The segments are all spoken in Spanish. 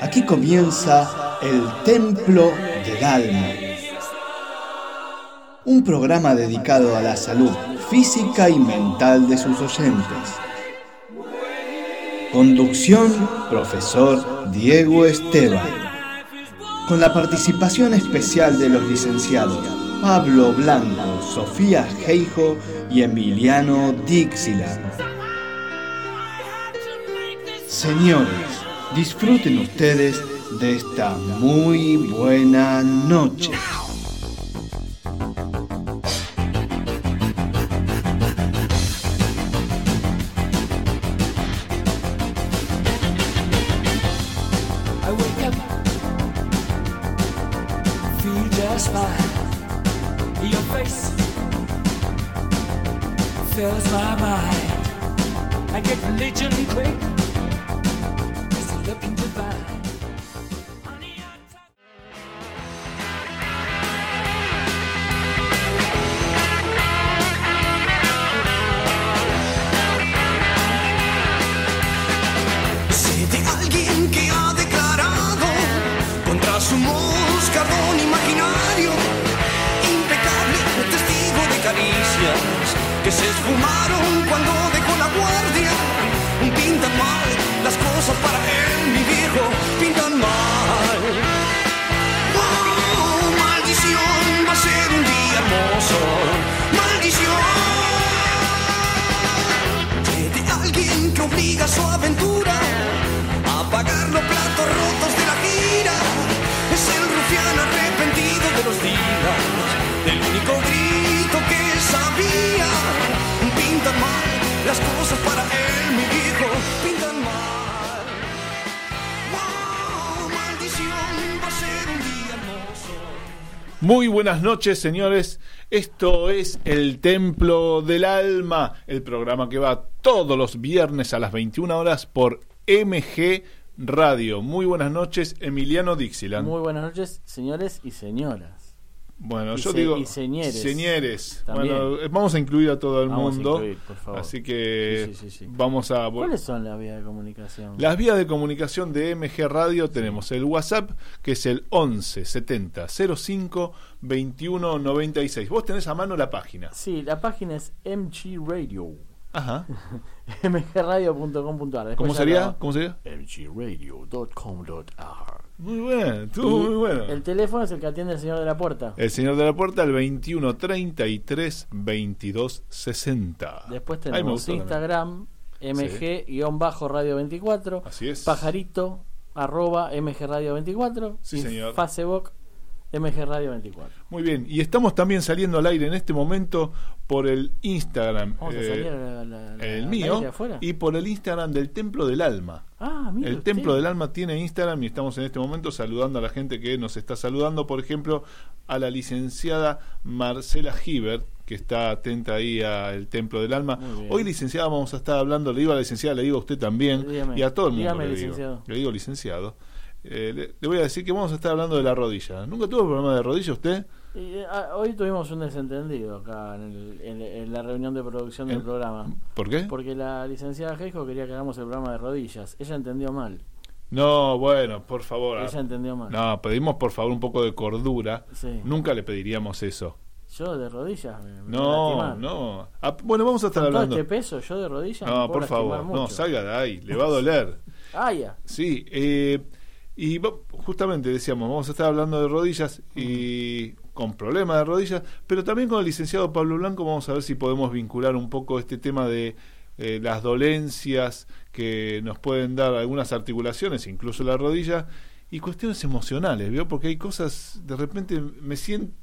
Aquí comienza el Templo del Alma. Un programa dedicado a la salud física y mental de sus oyentes. Conducción, profesor Diego Esteban. Con la participación especial de los licenciados Pablo Blanco, Sofía Geijo y Emiliano Dixila. Señores, disfruten ustedes de esta muy buena noche. Muy buenas noches, señores. Esto es El Templo del Alma, el programa que va todos los viernes a las 21 horas por MG Radio. Muy buenas noches, Emiliano Dixieland. Muy buenas noches, señores y señoras. Bueno, y yo se- digo. y señeres. señeres. Bueno, vamos a incluir a todo el Vamos mundo. incluir, por favor. Así que Sí, sí, sí, vamos a. ¿Cuáles son las vías de comunicación? Las vías de comunicación de MG Radio tenemos el WhatsApp, que es el 11 70 05 21 96. Vos tenés a mano la página. Sí, la página es MG Radio. Ajá. mgradio.com.ar. ¿Cómo sería? ¿Cómo sería? mgradio.com.ar. Muy bien, estuvo muy bueno. El teléfono es el que atiende el señor de la puerta. El señor de la puerta, el 21 33 22 60. Después tenemos. Instagram, mg-radio24. Así es. Pajarito, arroba mgradio24. Sí, y señor. Facebook, mgradio24. Muy bien, y estamos también saliendo al aire en este momento por el Instagram, Vamos a eh, salir a la, la- la- el mío, y por el Instagram del Templo del Alma. Ah, mire El usted. Templo del Alma tiene Instagram y estamos en este momento saludando a la gente que nos está saludando, por ejemplo, a la licenciada Marcela Gibert, que está atenta ahí al Templo del Alma. Hoy, licenciada, vamos a estar hablando, le digo a la licenciada, le digo a usted también, Dígame. y a todo el mundo Dígame, le, digo, licenciado. le digo licenciado. Eh, le, le voy a decir que vamos a estar hablando de la rodilla. ¿Nunca tuvo problema de rodilla usted? Y, eh, hoy tuvimos un desentendido acá en, el- en- en la reunión de producción del ¿En- programa. ¿Por qué? Porque la licenciada Geijo quería que hagamos el programa de rodillas. Ella entendió mal. No, bueno, por favor. Ella entendió mal. No, pedimos por favor un poco de cordura. Sí. Nunca le pediríamos eso. Yo de rodillas me, me No, no. Ah, bueno, vamos a estar Con todo hablando. este peso, yo de rodillas me No, puedo por favor, no, salga de ahí, le va a doler. Ah, ya. Sí, eh, y justamente decíamos, vamos a estar hablando de rodillas y con problemas de rodillas, pero también con el licenciado Pablo Blanco vamos a ver si podemos vincular un poco este tema de eh, las dolencias que nos pueden dar algunas articulaciones, incluso la rodilla, y cuestiones emocionales, ¿vio? Porque hay cosas, de repente me siento,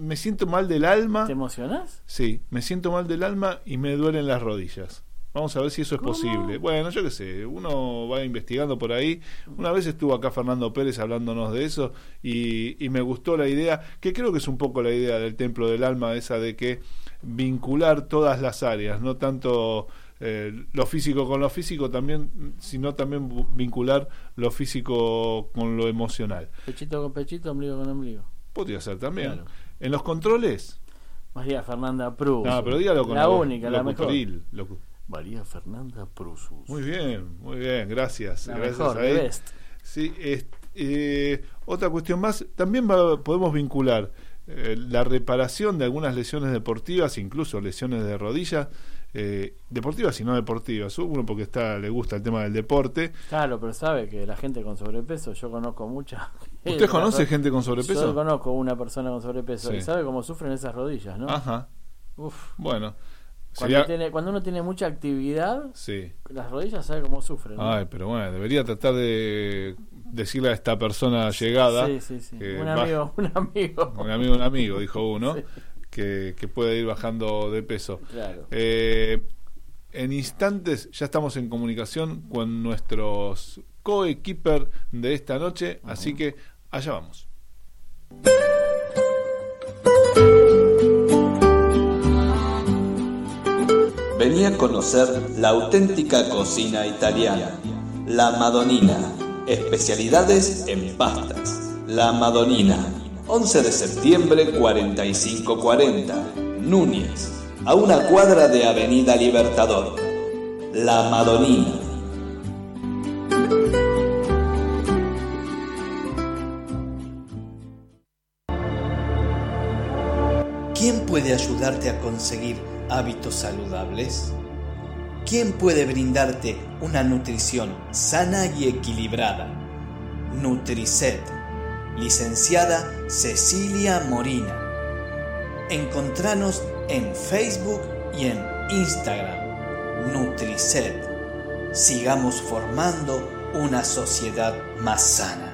me siento mal del alma. ¿Te emocionás? Sí, me siento mal del alma y me duelen las rodillas. Vamos a ver si eso es ¿Cómo? posible. Bueno, yo qué sé, uno va investigando por ahí. Una vez estuvo acá Fernando Pérez hablándonos de eso y, y me gustó la idea, que creo que es un poco la idea del templo del alma, esa de que vincular todas las áreas, no tanto eh, lo físico con lo físico también, sino también vincular lo físico con lo emocional. Pechito con pechito, ombligo con ombligo. Podría ser también. Claro. En los controles. María Fernanda Prus. No, pero dígalo con la única, la mejor. locutoril, María Fernanda Prusus. Muy bien, muy bien, gracias. La gracias mejor, a él. best. Sí, es- eh, otra cuestión más, también va- podemos vincular eh, la reparación de algunas lesiones deportivas, incluso lesiones de rodilla, eh, deportivas y no deportivas. Uno porque está le gusta el tema del deporte. Claro, pero sabe que la gente con sobrepeso, yo conozco mucha. ¿Usted conoce gente con sobrepeso? Yo conozco una persona con sobrepeso Sí. y sabe cómo sufren esas rodillas, ¿no? Ajá, Uf. bueno. Cuando, Sería- tiene- cuando uno tiene mucha actividad, Sí. las rodillas sabe cómo sufren. ¿no? Ay, pero bueno, debería tratar de decirle a esta persona llegada. Sí, sí, sí. que Un amigo, un amigo. Un amigo, un amigo, dijo uno, Sí. que, que puede ir bajando de peso. Claro. Eh, en instantes ya estamos en comunicación con nuestros co-equiper de esta noche, así que allá vamos. Venía a conocer la auténtica cocina italiana, la Madonina, especialidades en pastas. La Madonina, 11 de septiembre 4540, Núñez, a una cuadra de Avenida Libertador. La Madonina. ¿Quién puede ayudarte a conseguir hábitos saludables? ¿Quién puede brindarte una nutrición sana y equilibrada? Nutricet, licenciada Cecilia Morina. Encontranos en Facebook y en Instagram. Nutricet. Sigamos formando una sociedad más sana.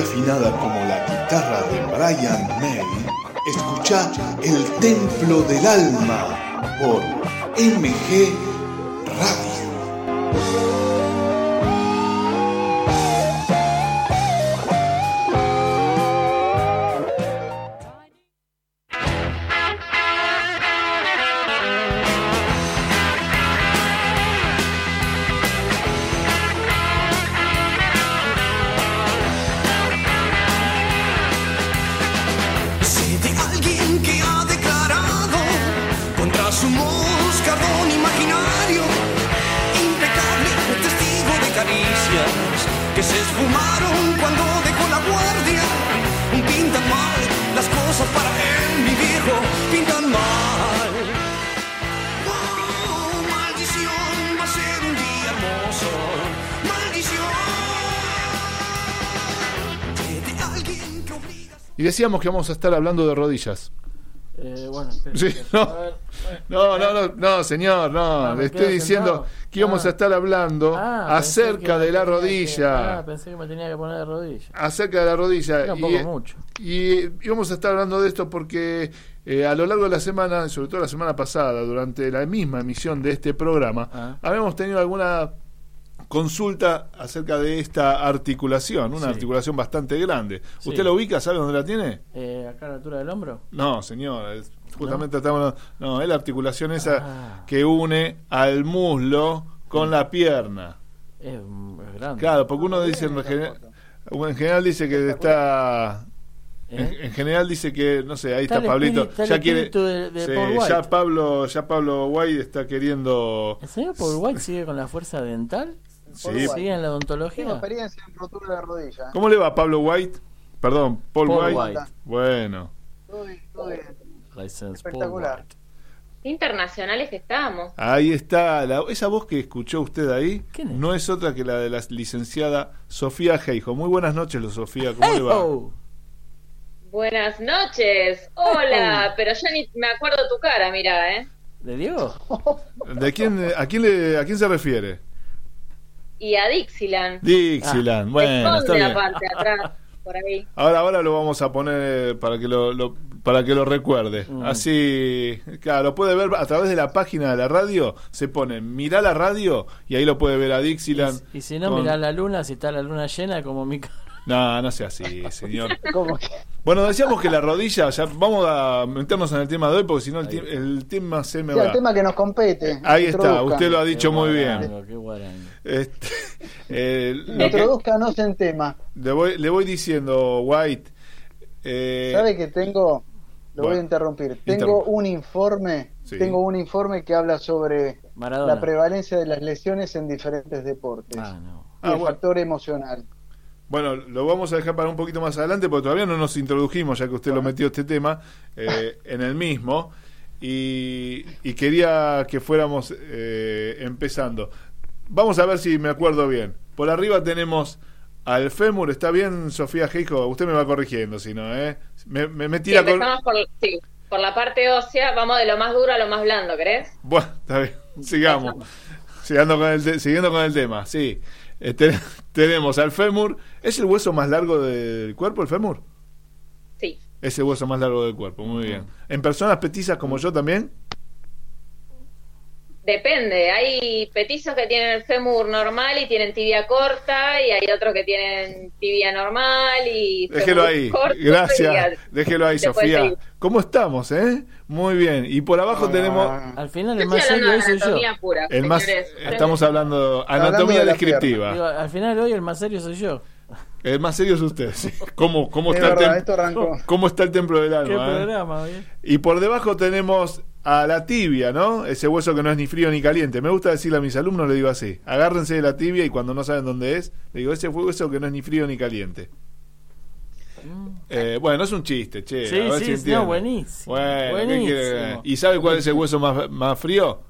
Afinada como la guitarra de Brian May, escucha El Templo del Alma por MG Radio. Decíamos que vamos a estar hablando de rodillas. Eh, bueno, Sí, no. A ver, bueno. No, no, no, no, señor, no. Le estoy diciendo sentado. que íbamos Ah. a estar hablando Ah, acerca de la que- rodilla. ah, pensé que me tenía que poner de rodilla. acerca de la rodilla. Era un y, poco mucho. y íbamos a estar hablando de esto porque eh, a lo largo de la semana, sobre todo la semana pasada, durante la misma emisión de este programa, Ah. habíamos tenido alguna consulta acerca de esta articulación, una Sí. articulación bastante grande. Sí. ¿Usted la ubica? ¿Sabe dónde la tiene? Eh, acá a la altura del hombro. No, señor, es- justamente estamos no, es la articulación esa Ah. que une al muslo con la pierna. Es, es grande. Claro, porque uno dice en general, en general dice que está en, ¿Eh? en general dice que no sé, ahí Está está, Pablito, espíritu- está el ya quiere espíritu de- de sí, Paul White. ya Pablo, ya Pablo White está queriendo ¿El señor Paul White sigue con la fuerza dental? Sí. ¿Sigue en la Tengo odontología? experiencia en rotura de rodilla. ¿Cómo le va Pablo White? Perdón, Paul, Paul White. White. Bueno, Todo bien, todo Espectacular. Internacionales que estábamos. ahí está la- esa voz que escuchó usted ahí ¿Quién es? no es otra que la de la licenciada Sofía Geijo. Muy buenas noches, lo Sofía, ¿cómo le va? Buenas noches. Hola, pero ya ni me acuerdo tu cara, mira, ¿eh? ¿De Diego? ¿De quién a quién le a quién se refiere? Y a Dixieland. Dixieland. Se bueno, está bien. la parte de atrás, por ahí. Ahora, ahora lo vamos a poner para que lo, lo- para que lo recuerde. Mm. Así, claro, lo puede ver a través de la página de la radio. Se pone, mira la radio y ahí lo puede ver a Dixieland. Y, y si no, con- mirá la luna, si está la luna llena, como mi cara. No, no sea así, señor. ¿Cómo que? Bueno, decíamos que la rodilla, ya vamos a meternos en el tema de hoy porque si no el, el tema se me Sí, va. el tema que nos compete. Ahí está, usted lo ha dicho Qué muy guarango, bien. Este, eh, Introduzcanos en tema. le, voy, le voy diciendo, White. eh, ¿Sabe que tengo? Lo voy a interrumpir. Tengo un informe. Sí. Tengo un informe que habla sobre Maradona. la prevalencia de las lesiones en diferentes deportes Ah, no. y Ah, el bueno. factor emocional. Bueno, lo vamos a dejar para un poquito más adelante porque todavía no nos introdujimos, ya que usted lo metió este tema eh, en el mismo. Y, y quería que fuéramos eh, empezando. Vamos a ver si me acuerdo bien. Por arriba tenemos al fémur, ¿está bien, Sofía Geijo? Usted me va corrigiendo, si no, ¿eh? Me, me, me Sí, tira con... empezamos por, sí, por la parte ósea, vamos de lo más duro a lo más blando, ¿crees? Bueno, está bien, sigamos. Siguiendo con el, te- siguiendo con el tema, sí. Eh, te- tenemos al fémur. ¿Es el hueso más largo del cuerpo, el fémur? Sí. Es el hueso más largo del cuerpo, muy bien. ¿En personas petizas como yo también? Depende, hay petizos que tienen el fémur normal y tienen tibia corta, y hay otros que tienen tibia normal y Déjelo ahí. corto, Gracias. Déjelo ahí, Sofía. ¿Cómo estamos, eh? Muy bien. Y por abajo Ah, tenemos Al final el más serio hoy soy yo. pura, el más estamos hablando anatomía hablando de la descriptiva. Digo, al final hoy el más serio soy yo. El más serio es usted. sí. ¿Cómo, cómo Es está el verdad, esto. ¿Cómo está el templo del Qué alma? eh? programa. Y por debajo tenemos a la tibia, ¿no? Ese hueso que no es ni frío ni caliente. Me gusta decirle a mis alumnos, le digo así. Agárrense de la tibia y cuando no saben dónde es, le digo, ese hueso que no es ni frío ni caliente. Eh, bueno, es un chiste, che. Sí, a ver sí, si no, buenísimo, Bueno, ¿qué buenísimo. ¿Y sabe cuál es el hueso más, más frío?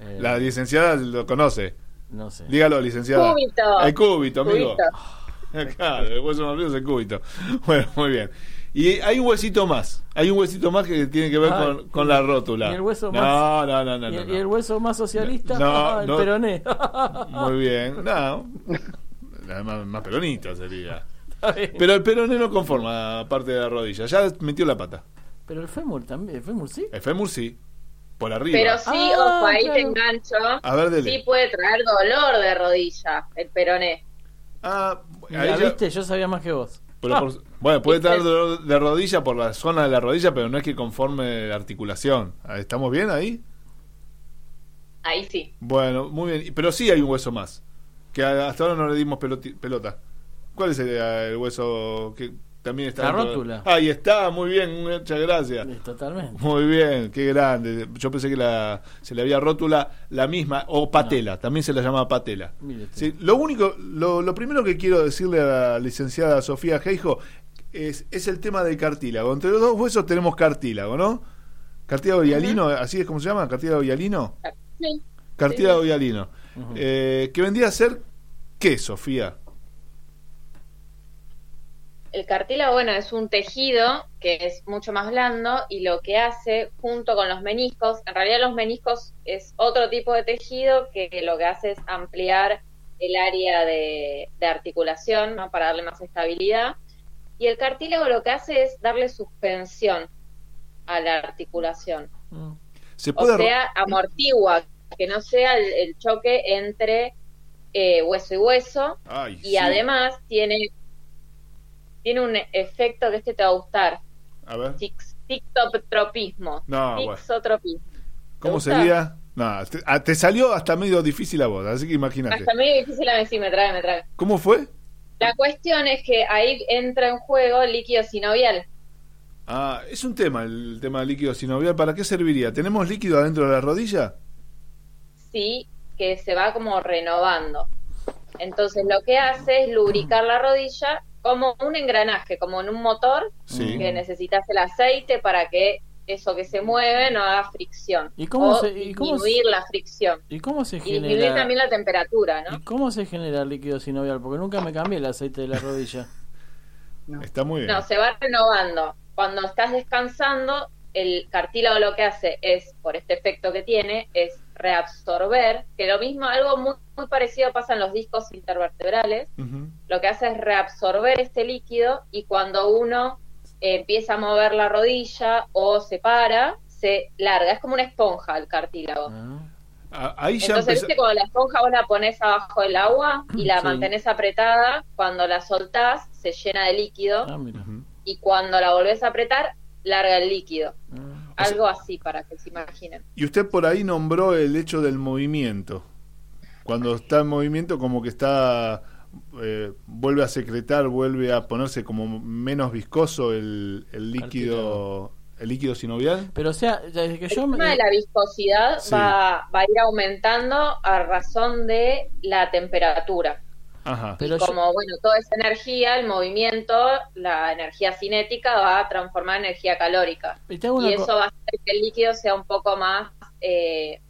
Eh, La licenciada lo conoce. No sé. Dígalo, licenciada. Cúbito. El cúbito, amigo. Cúbito. Claro, el hueso más frío es el cúbito. Bueno, muy bien. Y hay un huesito más. Hay un huesito más que tiene que ver Ah, con, con la rótula. y el hueso no, más- No, no, no, ¿Y, no. el, no. y el hueso más socialista? No, el no. peroné. Muy bien. No. Más, más peronista sería. Pero el peroné no conforma parte de la rodilla. Ya metió la pata. Pero el fémur también, el fémur sí. El fémur sí. Por arriba. Pero sí, Ah, ojo, ahí claro. te engancho. A ver, dele. Sí puede traer dolor de rodilla, el peroné. Ah, ahí Mira, ya- viste, yo sabía más que vos. Pero por- bueno, puede traer dolor de rodilla por la zona de la rodilla, pero no es que conforme la articulación. ¿Estamos bien ahí? Ahí sí. Bueno, muy bien. Pero sí hay un hueso más. Que hasta ahora no le dimos pelota. ¿Cuál es el, el hueso que también está? La rótula. Ahí está, muy bien, muchas gracias. Sí, Totalmente. Muy bien, qué grande. Yo pensé que la, se le había rótula la misma, o patela, también se la llama patela. Sí, lo único, lo, lo primero que quiero decirle a la licenciada Sofía Geijo es, es el tema del cartílago. Entre los dos huesos tenemos cartílago, ¿no? Cartílago hialino, así es como se llama, cartílago hialino. Sí. Cartílago hialino. Eh, que vendría a ser, ¿qué, Sofía? El cartílago, bueno, es un tejido que es mucho más blando y lo que hace junto con los meniscos, en realidad los meniscos es otro tipo de tejido que lo que hace es ampliar el área de, de articulación, ¿no? Para darle más estabilidad. Y el cartílago lo que hace es darle suspensión a la articulación. Se O puede sea, amortigua, que no sea el, el choque entre eh, hueso y hueso. Ay, y sí. además tiene, tiene un efecto que este te va a gustar. A ver. Tictotropismo. No. Tixotropismo. ¿Cómo gusta? sería? No, te, ah, te salió hasta medio difícil a vos, así que imagínate. Hasta medio difícil a decir, me trae, me trae. ¿Cómo fue? La cuestión es que ahí entra en juego el líquido sinovial. Ah, es un tema el tema del líquido sinovial. ¿Para qué serviría? ¿Tenemos líquido adentro de la rodilla? sí que se va como renovando. Entonces lo que hace es lubricar la rodilla como un engranaje, como en un motor Sí. que necesitas el aceite para que eso que se mueve no haga fricción. ¿Y cómo o se- y cómo se- disminuir la fricción. ¿Y cómo se Y disminuir genera? también la temperatura, ¿no? ¿Y cómo se genera el líquido sinovial? Porque nunca me cambié el aceite de la rodilla. Está muy bien. No, se va renovando. Cuando estás descansando, el cartílago lo que hace es, por este efecto que tiene, es reabsorber, que lo mismo, algo muy, muy parecido pasa en los discos intervertebrales, Ujú. Lo que hace es reabsorber este líquido y cuando uno eh, empieza a mover la rodilla o se para, se larga. Es como una esponja el cartílago. Ah, ahí ya Entonces, empezó. ¿viste cuando la esponja vos la pones abajo del agua y la Sí. mantenés apretada? Cuando la soltás, se llena de líquido Ah, mira. y cuando la volvés a apretar, larga el líquido. Ah. Algo así para que se imaginen. Y usted por ahí nombró el hecho del movimiento. Cuando está en movimiento, como que está. Eh, vuelve a secretar, vuelve a ponerse como menos viscoso el, el líquido. El líquido sinovial. Pero o sea, desde que yo El me... tema de la viscosidad Sí. va, va a ir aumentando a razón de la temperatura. Ajá. Pero y yo- como, bueno, toda esa energía, el movimiento, la energía cinética va a transformar en energía calórica. Y Y eso va a hacer que el líquido sea un poco más, eh,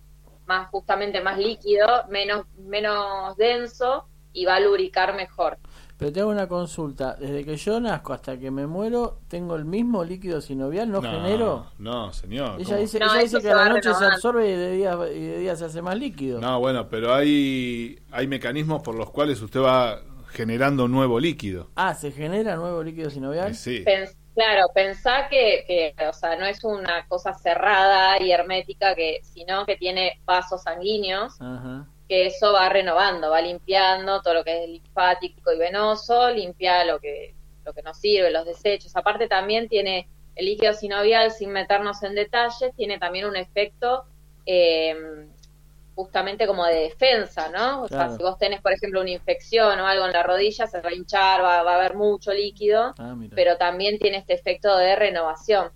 más justamente más líquido, menos, menos denso y va a lubricar mejor. Pero te hago una consulta. Desde que yo nazco hasta que me muero, ¿tengo el mismo líquido sinovial? ¿No, genero? No, señor. Ella ¿cómo? dice, No, ella eso dice que a la noche se absorbe y de día, y de día se hace más líquido. No, bueno, pero hay, hay mecanismos por los cuales usted va generando nuevo líquido. Ah, ¿se genera nuevo líquido sinovial? Eh, Sí. Pens- claro, pensá que, que, o sea, no es una cosa cerrada y hermética, que, sino que tiene vasos sanguíneos, Ajá. Que eso va renovando, va limpiando todo lo que es linfático y venoso, limpia lo que, lo que nos sirve, los desechos. Aparte también tiene el líquido sinovial, sin meternos en detalles, tiene también un efecto eh, justamente como de defensa, ¿no? O Claro. sea, si vos tenés, por ejemplo, una infección o algo en la rodilla, se va a hinchar, va, va a haber mucho líquido, Ah, pero también tiene este efecto de renovación.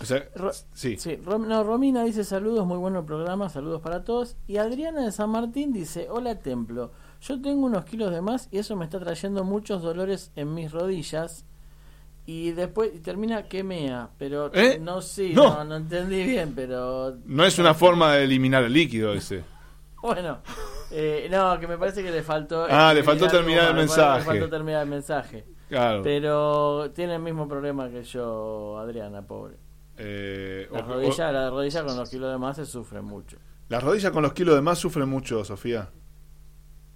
O sea, Ro- sí. Sí, no, Romina dice saludos, muy bueno el programa, saludos para todos. Y Adriana de San Martín dice, hola Templo, yo tengo unos kilos de más y eso me está trayendo muchos dolores en mis rodillas. Y después y termina que mea, pero ¿Eh? no sí, No. no. no, entendí bien, pero No es una forma de eliminar el líquido ese. bueno, eh, no, que me parece que le faltó... Ah, le faltó terminar el mensaje. Le faltó terminar el mensaje. Claro. Pero tiene el mismo problema que yo, Adriana, pobre. Eh, La o- rodilla, la rodilla con los kilos de más se sufre mucho. las rodillas con los kilos de más sufren mucho, Sofía.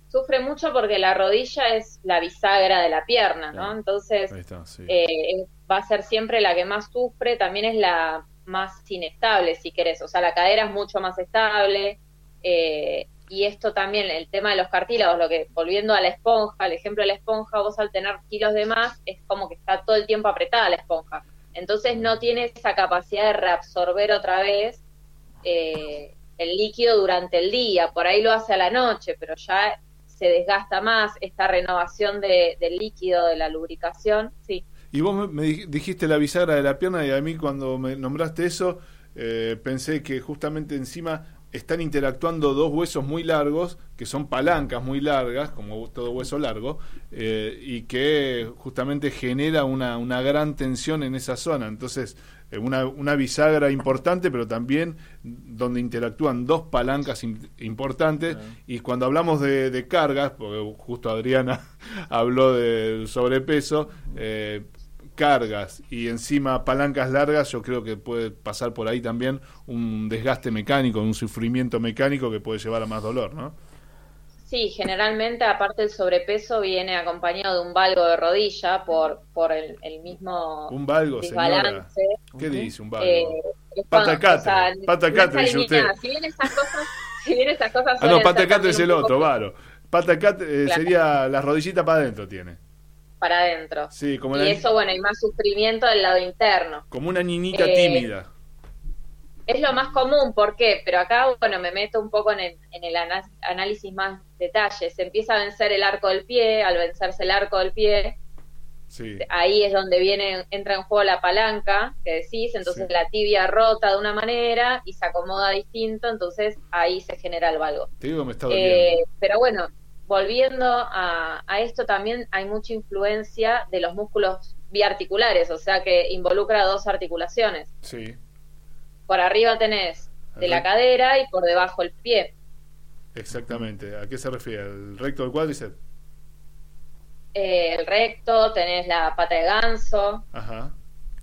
Sufre mucho porque la rodilla es la bisagra de la pierna, ¿no? Claro. Entonces, Ahí está, sí. eh, va a ser siempre la que más sufre, también es la más inestable, si querés. O sea, la cadera es mucho más estable. eh, y esto también, el tema de los cartílagos, lo que, volviendo a la esponja, al ejemplo de la esponja, vos al tener kilos de más, es como que está todo el tiempo apretada la esponja. Entonces no tiene esa capacidad de reabsorber otra vez eh, el líquido durante el día. Por ahí lo hace a la noche, pero ya se desgasta más esta renovación de, líquido, de la lubricación. Sí. Y vos me- me dij- dijiste la bisagra de la pierna y a mí cuando me nombraste eso eh, pensé que justamente encima están interactuando dos huesos muy largos, que son palancas muy largas, como todo hueso largo, eh, y que justamente genera una, una gran tensión en esa zona. Entonces, eh, una, una bisagra importante, pero también donde interactúan dos palancas im- importantes. Y cuando hablamos de, de cargas, porque justo Adriana habló del sobrepeso, eh, cargas y encima palancas largas, yo creo que puede pasar por ahí también un desgaste mecánico, un sufrimiento mecánico que puede llevar a más dolor, ¿no? Sí, generalmente aparte el sobrepeso viene acompañado de un valgo de rodilla por, por el, el mismo Un valgo, señora. ¿Qué dice un valgo? Eh, es Pata cuando- catre, o sea, pata no catre, está dice usted. alineada. Si bien esas cosas, si bien esas cosas Ah, no, patacate es el otro, varo. Patacate eh, Claro. sería la rodillita para adentro tiene. Para adentro. Sí, como, y eso, bueno, hay más sufrimiento del lado interno. como una niñita Eh, tímida. Es lo más común, ¿por qué? Pero acá, bueno, me meto un poco en el, en el ana- análisis más detalle. Se empieza a vencer el arco del pie, al vencerse el arco del pie, Sí. ahí es donde viene entra en juego la palanca que decís, entonces Sí. la tibia rota de una manera y se acomoda distinto, entonces ahí se genera el valgo. Te digo me está. Eh, pero bueno, volviendo a, a esto también hay mucha influencia de los músculos biarticulares, o sea que involucra dos articulaciones. Sí, Por arriba tenés de la cadera y por debajo el pie. exactamente. ¿A qué se refiere? ¿El recto del cuádriceps? Eh, el recto, tenés la pata de ganso, Ajá.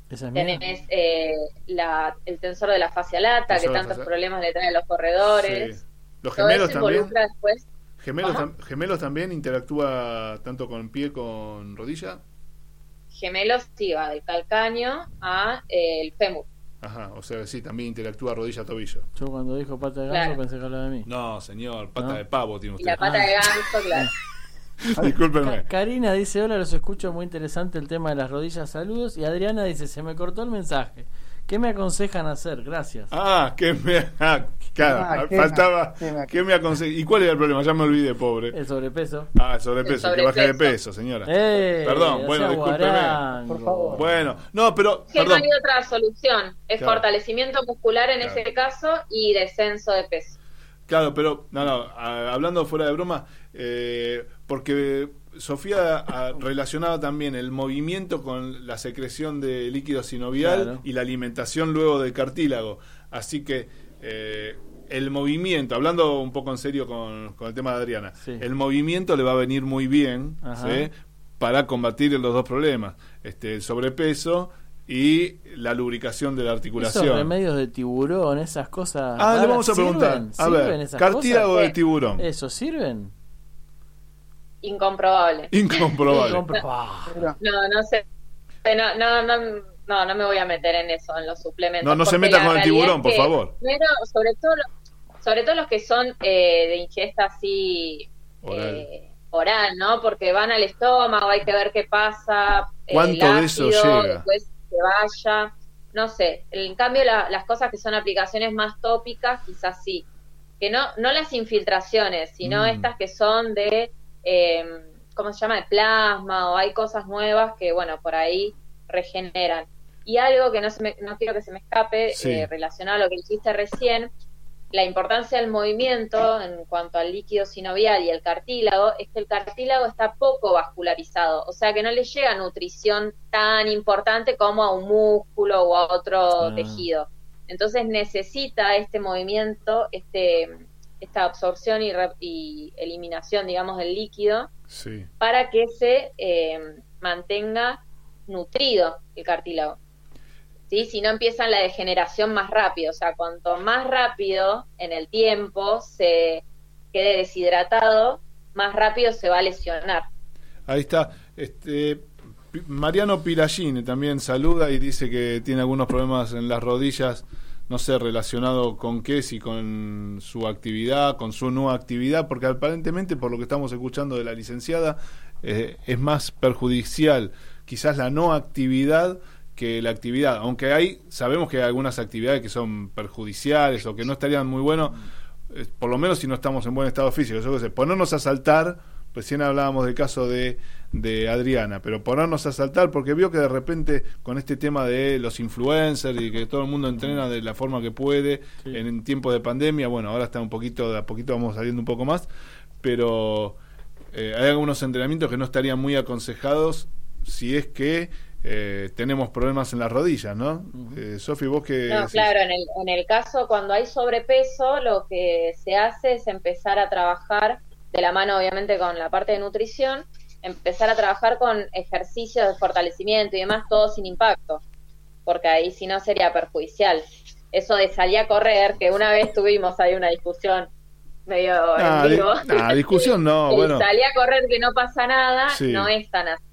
Esa es tenés eh, la, el tensor de la fascia lata, que tantos fascia- problemas le traen a los corredores. Sí. Los Todo gemelos eso también. involucra después Gemelos, tam- gemelos también interactúa tanto con pie con rodilla. gemelos, sí, va del calcáneo a eh, el fémur. Ajá, o sea, sí, también interactúa rodilla tobillo. Yo cuando dijo pata de ganso Claro. pensé que hablaba de mí. No, señor, pata No. de pavo tiene Y usted. la pata de ganso, claro. Discúlpenme. Ca- Karina dice, hola, los escucho, muy interesante el tema de las rodillas, saludos. Y Adriana dice, se me cortó el mensaje. ¿Qué me aconsejan hacer? Gracias. Ah, que me. ah, claro, Ah, ¿qué faltaba. me- qué me- ¿Qué me aconse- ¿Y cuál era el problema? Ya me olvidé, pobre. El sobrepeso. Ah, el sobrepeso, El que baje de sobrepeso. peso, señora. ¡Eh! Perdón, bueno, sea, discúlpeme. guarango. Por favor. Bueno, no, pero. Que no Perdón. hay otra solución. Es Claro. fortalecimiento muscular en Claro. ese caso y descenso de peso. Claro, pero, no, no, hablando fuera de broma, eh, porque Sofía ha relacionado también el movimiento con la secreción de líquido sinovial Claro. y la alimentación luego del cartílago. Así que eh, el movimiento, hablando un poco en serio con, con el tema de Adriana, Sí. el movimiento le va a venir muy bien para combatir los dos problemas, este, el sobrepeso y la lubricación de la Esos articulación. remedios de tiburón, esas cosas. Ah, le vamos a preguntar. ¿sirven? A ¿Sirven ver, esas cartílago cosas? de tiburón. ¿Eso sirven? Incomprobable. Incomprobable. Compro- Ah, No, no sé. No, no, no, no, no me voy a meter en eso, en los suplementos. No, no se meta con el tiburón, es por favor. primero, sobre todo, sobre todo los que son eh, de ingesta así Oral. eh, oral, ¿no? Porque van al estómago, hay que ver qué pasa. eh, ¿Cuánto el de eso llega? Después que vaya. No sé. En cambio, la- las cosas que son aplicaciones más tópicas, quizás sí. Que no, no las infiltraciones, sino Mm. estas que son de, eh, ¿cómo se llama? De plasma o hay cosas nuevas que, bueno, por ahí regeneran. Y algo que no, se me- no quiero que se me escape, Sí. eh, relacionado a lo que dijiste recién, la importancia del movimiento en cuanto al líquido sinovial y el cartílago es que el cartílago está poco vascularizado, o sea que no le llega nutrición tan importante como a un músculo o a otro Ah. tejido. Entonces necesita este movimiento, este, esta absorción y, re- y eliminación, digamos, del líquido Sí. para que se eh, mantenga nutrido el cartílago. ¿Sí? Si no empieza la degeneración más rápido, o sea, cuanto más rápido en el tiempo se quede deshidratado, más rápido se va a lesionar. Ahí está. Este, Mariano Piragini también saluda y dice que tiene algunos problemas en las rodillas, no sé, relacionado con qué, si con su actividad, con su no actividad, porque aparentemente, por lo que estamos escuchando de la licenciada, eh, es más perjudicial quizás la no actividad que la actividad, aunque hay, sabemos que hay algunas actividades que son perjudiciales o que no estarían muy buenos, eh, por lo menos si no estamos en buen estado físico, yo qué sé, ponernos a saltar, recién hablábamos del caso de, de Adriana, pero ponernos a saltar porque vio que de repente con este tema de los influencers y que todo el mundo entrena de la forma que puede Sí. en, en tiempos de pandemia, bueno, ahora está un poquito, de a poquito vamos saliendo un poco más, pero eh, hay algunos entrenamientos que no estarían muy aconsejados si es que eh, tenemos problemas en las rodillas, ¿no? Eh, Sofi, vos que... No, claro, en el, en el caso cuando hay sobrepeso, lo que se hace es empezar a trabajar, de la mano obviamente con la parte de nutrición, empezar a trabajar con ejercicios de fortalecimiento y demás, todo sin impacto, porque ahí si no sería perjudicial. Eso de salir a correr, que una vez tuvimos ahí una discusión medio Ah, en di- vivo. ah, discusión no, bueno. salir a correr que no pasa nada, Sí. no es tan así.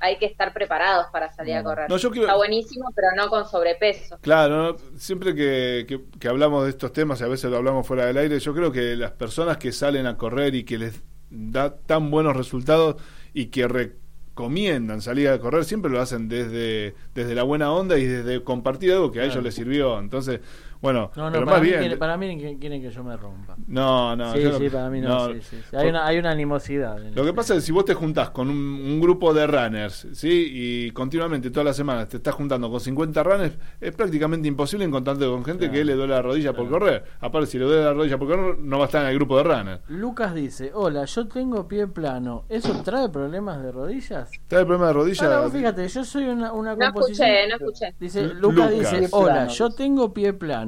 Hay que estar preparados para salir a correr. No, yo quiero- Está buenísimo, pero no con sobrepeso. Claro, ¿no? siempre que, que- que hablamos de estos temas, y a veces lo hablamos fuera del aire, yo creo que las personas que salen a correr y que les da tan buenos resultados y que recomiendan salir a correr, siempre lo hacen desde, desde la buena onda y desde compartir algo que a ellos les sirvió. Entonces, bueno, No, no, pero para, más mí bien... quiere- para mí que- quieren que yo me rompa. No, no, sí, yo no- sí, para mí no. no. sí, sí, sí. Hay, una, hay una animosidad. Lo que este- pasa es que si vos te juntás con un, un grupo de runners, ¿sí? Y continuamente, todas las semanas, te estás juntando con 50 runners, es prácticamente imposible encontrarte con gente Claro, que le duele la rodilla por correr. Aparte, si le duele la rodilla por correr, no va a estar en el grupo de runners. Lucas dice, hola, yo tengo pie plano. ¿Eso trae problemas de rodillas? ¿Está el problema de rodilla? Ahora vos fíjate, yo soy una, una No composición... escuché, no escuché. Dice, Lucas Lucas. dice, hola, plano, yo tengo pie plano.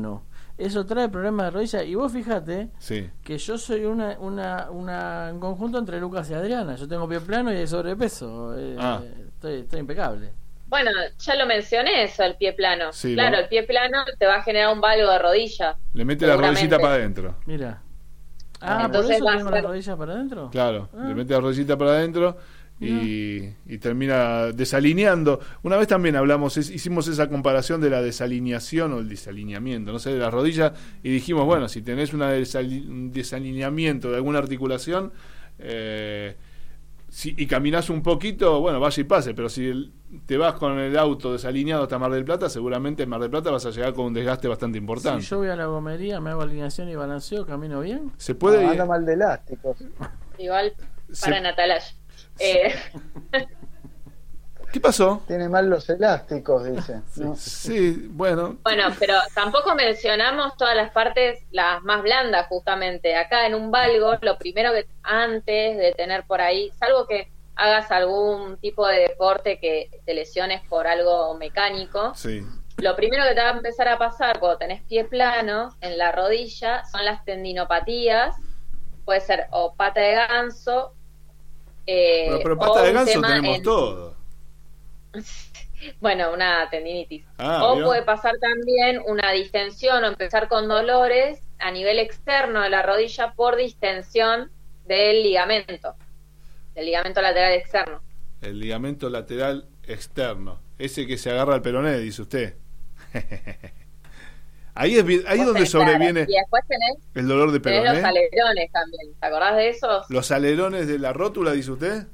Eso trae problemas de rodillas. Y vos fíjate Sí. que yo soy una, una, una, un conjunto entre Lucas y Adriana. Yo tengo pie plano y hay sobrepeso. Eh, Ah. estoy, estoy impecable. Bueno, ya lo mencioné eso, el pie plano. Sí, claro, ¿no? el pie plano te va a generar un valgo de rodilla. Le mete la rodillita para adentro. Mira. Ah, Entonces por eso va a tengo ser- las rodillas para adentro. Claro, Ah. le mete la rodillita para adentro y, y termina desalineando. Una vez también hablamos, es- hicimos esa comparación de la desalineación o el desalineamiento, no sé, de las rodillas y dijimos, bueno, si tenés una desali- un desalineamiento de alguna articulación eh, si- y caminás un poquito, bueno, vaya y pase, pero si el- te vas con el auto desalineado hasta Mar del Plata, seguramente en Mar del Plata vas a llegar con un desgaste bastante importante. Si yo voy a la gomería, me hago alineación y balanceo, camino bien. Se puede... No, anda mal de elásticos. Igual Se- para Natalaya. Eh, ¿Qué pasó? Tiene mal los elásticos, dice. ¿no? Sí, bueno, bueno, pero tampoco mencionamos todas las partes, las más blandas justamente. Acá en un valgo, lo primero que antes de tener por ahí, salvo que hagas algún tipo de deporte que te lesiones por algo mecánico, sí. lo primero que te va a empezar a pasar cuando tenés pie plano en la rodilla son las tendinopatías, puede ser o pata de ganso. Eh, Bueno, pero o pata de ganso tenemos en- todo. Bueno, una tendinitis. Ah, o puede pasar también una distensión o empezar con dolores a nivel externo de la rodilla por distensión del ligamento, del ligamento lateral externo. El ligamento lateral externo. Ese que se agarra al peroné, dice usted. ahí es, ahí es donde tenés, claro, sobreviene Y después tenés, el dolor de tenés los peroné. alerones también. ¿Te acordás de esos? Los alerones de la rótula, dice usted.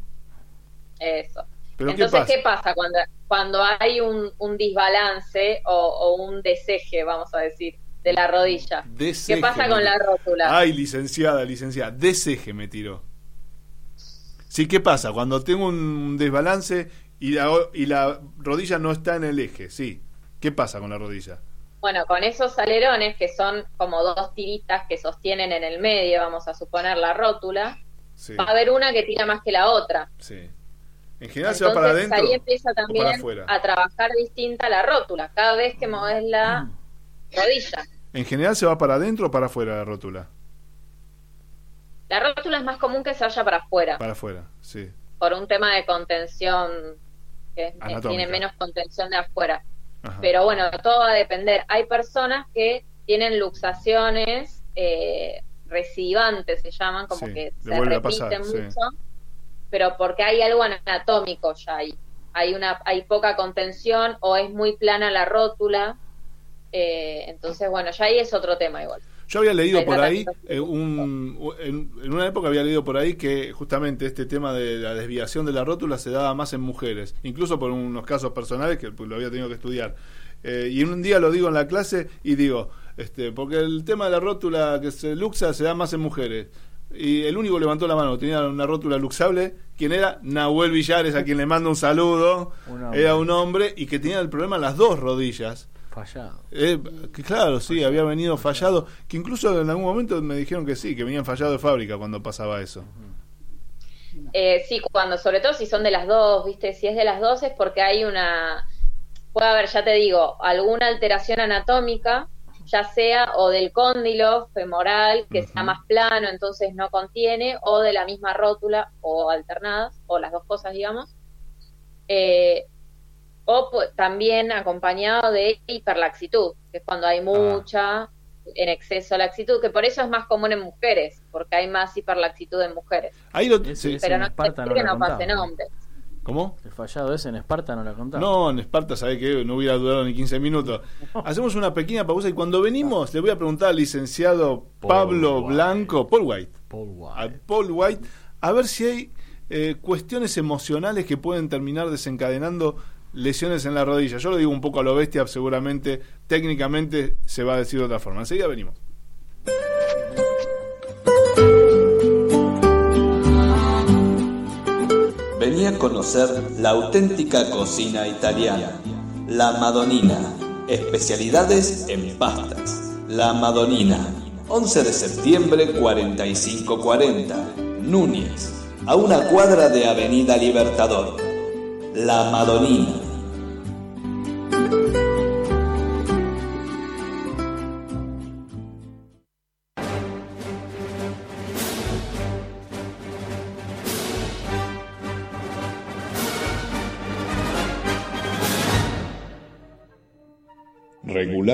Eso. Pero Entonces, ¿qué pasa? cuando, cuando hay un, un desbalance o, o un deseje, vamos a decir, de la rodilla? Deseje, ¿Qué pasa con la rótula? Ay, licenciada, licenciada. Deseje me tiró. Sí, ¿qué pasa? Cuando tengo un desbalance y la, y la rodilla no está en el eje, sí. ¿Qué pasa con la rodilla? Bueno, con esos alerones, que son como dos tiritas que sostienen en el medio, vamos a suponer la rótula, Sí, va a haber una que tira más que la otra. sí. En general se va para adentro ahí empieza también a trabajar distinta la rótula, cada vez que mueves la rodilla. En general se va para adentro o para afuera la rótula. La rótula es más común que se vaya para afuera, Para afuera, sí. por un tema de contención, que Anatómica. tiene menos contención de afuera. Ajá. Pero bueno, todo va a depender. Hay personas que tienen luxaciones eh, recidivantes, se llaman, como Sí, que se repiten pasar, sí. mucho, pero porque hay algo anatómico ya ahí. Hay, una, hay poca contención o es muy plana la rótula. eh, entonces, bueno, ya ahí es otro tema igual. Yo había leído por ahí, eh, un, en, en una época había leído por ahí que justamente este tema de la desviación de la rótula se daba más en mujeres, incluso por unos casos personales que pues, lo había tenido que estudiar. Eh, y un día lo digo en la clase y digo, este, porque el tema de la rótula que se luxa se da más en mujeres. Y el único que levantó la mano que tenía una rótula luxable, quien era Nahuel Villares, a quien le mando un saludo, Un era un hombre y que tenía el problema en las dos rodillas. Fallado. Eh, que claro, sí, había venido fallado, que incluso en algún momento me dijeron que sí, que venían fallado de fábrica cuando pasaba eso. Eh, sí, cuando, sobre todo si son de las dos, ¿viste? Si es de las dos es porque hay una, puede haber, ya te digo, alguna alteración anatómica, ya sea o del cóndilo femoral, que sea más plano, entonces no contiene, o de la misma rótula, o alternadas, o las dos cosas, digamos. Eh, o pu- también acompañado de hiperlaxitud, que es cuando hay mucha, en exceso laxitud, que por eso es más común en mujeres, porque hay más hiperlaxitud en mujeres. Ahí lo, Ese- Pero en no Esparta no que no pasen contaba. hombres. ¿Cómo? El fallado ese en Esparta no la contaba. No, en Esparta, ¿sabés que No hubiera durado ni 15 minutos. Hacemos una pequeña pausa y cuando venimos le voy a preguntar al licenciado Paul Pablo White. Blanco, Paul White, Paul White. a Paul White, a ver si hay eh, cuestiones emocionales que pueden terminar desencadenando lesiones en la rodilla. Yo lo digo un poco a lo bestia, seguramente técnicamente se va a decir de otra forma. Enseguida venimos. Vení a conocer la auténtica cocina italiana, la Madonina, especialidades en pastas. La Madonina, 11 de septiembre 4540, Núñez, a una cuadra de Avenida Libertador. La Madonina.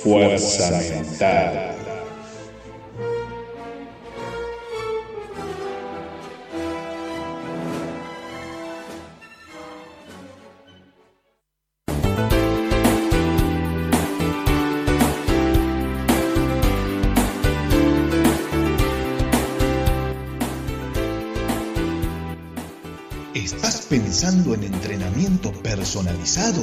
Fuerza mental. ¿Estás pensando en entrenamiento personalizado?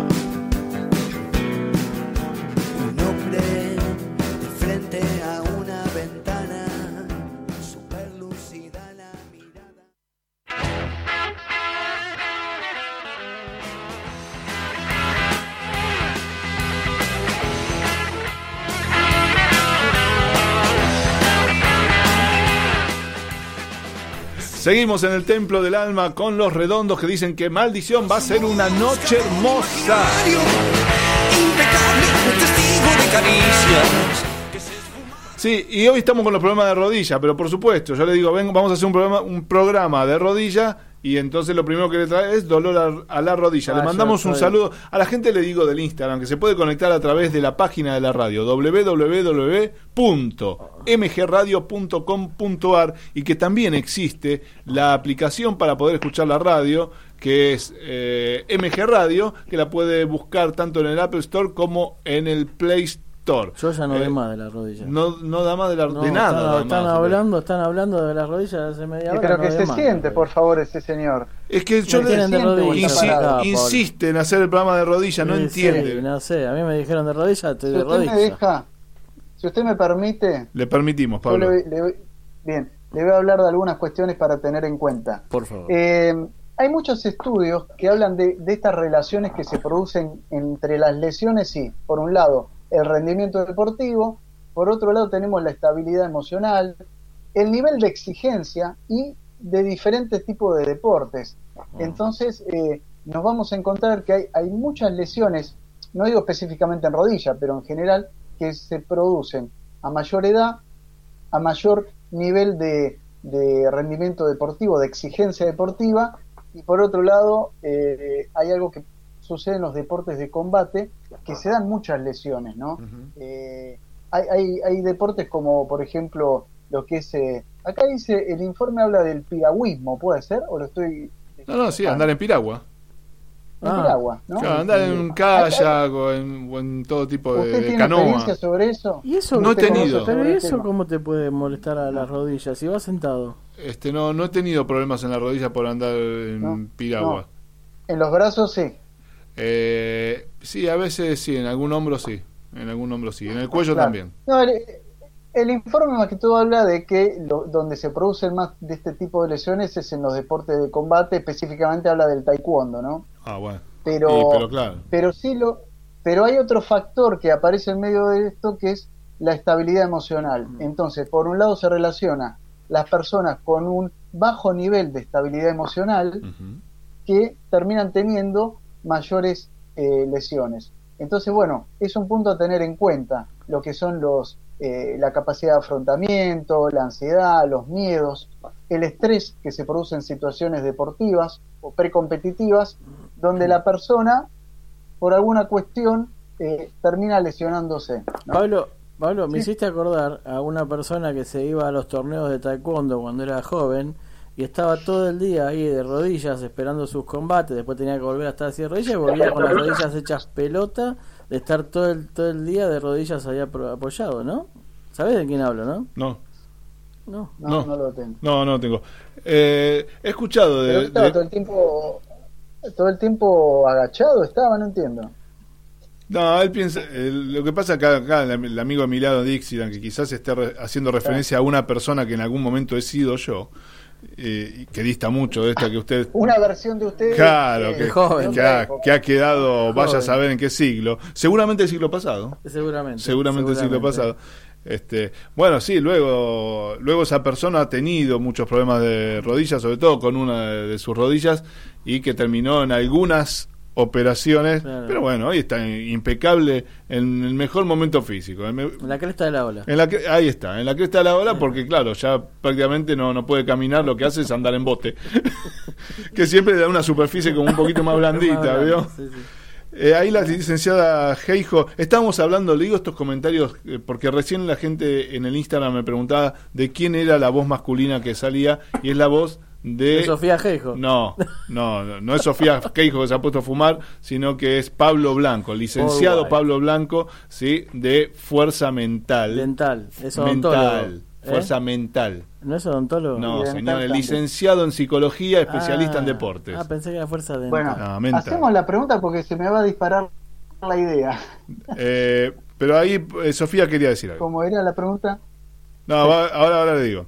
Seguimos en el Templo del Alma con los redondos que dicen que maldición va a ser una noche hermosa. Sí, y hoy estamos con los problemas de rodilla, pero por supuesto, yo le digo, ven, vamos a hacer un programa, un programa de rodilla y entonces lo primero que le trae es dolor a, a la rodilla. Ah, le yo mandamos un saludo. A la gente le digo del Instagram que se puede conectar a través de la página de la radio www.mgradio.com.ar y que también existe la aplicación para poder escuchar la radio que es eh, MG Radio, que la puede buscar tanto en el Apple Store como en el Play Store. Yo ya no Eh, doy más de la rodilla. no, no da más de, la, No, de nada. Están, da están más. hablando, están hablando de las rodillas hace media hora. pero que se más. siente, por favor, ese señor. Es que yo Me le tienen de siente, rodillas. insi- Paul. insiste en hacer el programa de rodillas, no Sí, entiende. sí, no sé, a mí me dijeron de rodillas, estoy Si de usted me rodillas. deja, si usted me permite, Le permitimos, Pablo. le, le bien, le voy a hablar de algunas cuestiones para tener en cuenta. Por favor. Eh, hay muchos estudios que hablan de, de estas relaciones que se producen entre las lesiones y, por un lado, el rendimiento deportivo, por otro lado tenemos la estabilidad emocional, el nivel de exigencia y de diferentes tipos de deportes. Entonces, eh, nos vamos a encontrar que hay, hay muchas lesiones, no digo específicamente en rodilla, pero en general, que se producen a mayor edad, a mayor nivel de, de rendimiento deportivo, de exigencia deportiva, y por otro lado, eh, hay algo que sucede en los deportes de combate, que se dan muchas lesiones, ¿no? Eh, hay, hay, hay deportes como, por ejemplo, lo que es... eh, acá dice, el informe habla del piragüismo, ¿puede ser? ¿O lo estoy...? No, no, sí, andar en piragua. En Ah. piragua, ¿no? Claro, andar en un kayak o en, o en todo tipo de, ¿Usted tiene canoa. experiencia sobre eso? ¿Y eso No he te- tenido. Pero ¿y Sobre el eso tema. cómo te puede molestar a las rodillas? Si vas sentado. Este, no, no he tenido problemas en la rodilla por andar en No, piragua. En los brazos sí. Eh, sí, a veces sí, en algún hombro sí. En algún hombro sí. En el cuello Claro. también. No, el, el informe más que todo habla de que lo- donde se producen más de este tipo de lesiones es en los deportes de combate, específicamente habla del taekwondo, ¿no? Ah, bueno. Pero, Sí, pero claro. pero sí lo, pero hay otro factor que aparece en medio de esto que es la estabilidad emocional. Entonces, por un lado se relaciona las personas con un bajo nivel de estabilidad emocional que terminan teniendo mayores eh, lesiones. Entonces, bueno, es un punto a tener en cuenta lo que son los eh, la capacidad de afrontamiento, la ansiedad, los miedos, el estrés que se produce en situaciones deportivas o precompetitivas, donde la persona, por alguna cuestión, eh, termina lesionándose. ¿no? Pablo, Pablo, me Sí. hiciste acordar a una persona que se iba a los torneos de taekwondo cuando era joven y estaba todo el día ahí de rodillas esperando sus combates, después tenía que volver a estar así de rodillas y volvía con las rodillas hechas pelota de estar todo el, todo el día de rodillas ahí apro- apoyado, ¿no? ¿Sabes de quién hablo, no? No, No. No, no. no lo tengo. no, no tengo. Eh, he escuchado Pero de, estaba de- todo el tiempo todo el tiempo agachado, estaba, no entiendo. No, él piensa. el- lo que pasa acá, acá el, el amigo Emiliano Dixieland, que quizás esté re- haciendo referencia a una persona que en algún momento he sido yo, eh, y que dista mucho de esta que usted. Una versión de ustedes. Claro, que, joven. que ha, que ha quedado, vaya a saber en qué siglo. Seguramente el siglo pasado. Seguramente. Seguramente el siglo pasado. Este, bueno, sí, luego, luego esa persona ha tenido muchos problemas de rodillas, sobre todo con una de, de sus rodillas, y que terminó en algunas operaciones, Claro. pero bueno, hoy está impecable en el mejor momento físico. En me- En la cresta de la ola. en la que- ahí está, en la cresta de la ola, porque claro, ya prácticamente no, no puede caminar, lo que hace es andar en bote. que siempre le da una superficie como un poquito más blandita, ¿vio? Sí, sí. Eh, ahí la licenciada Heijo, estábamos hablando, le digo estos comentarios eh, porque recién la gente en el Instagram me preguntaba de quién era la voz masculina que salía y es la voz de... De Sofía Geijo. No, no, no, no es Sofía Heijo que se ha puesto a fumar, sino que es Pablo Blanco, licenciado. Pablo Blanco, ¿sí? De Fuerza Mental. Dental. Es odontólogo. mental. ¿Eh? Fuerza mental. ¿No es odontólogo? No, señor, licenciado en psicología, especialista en Ah, deportes. Ah, pensé que era fuerza dental. Bueno, No, mental. hacemos la pregunta porque se me va a disparar la idea. Eh, pero ahí eh, Sofía quería decir algo. Como era la pregunta, No, va- ahora, ahora le digo.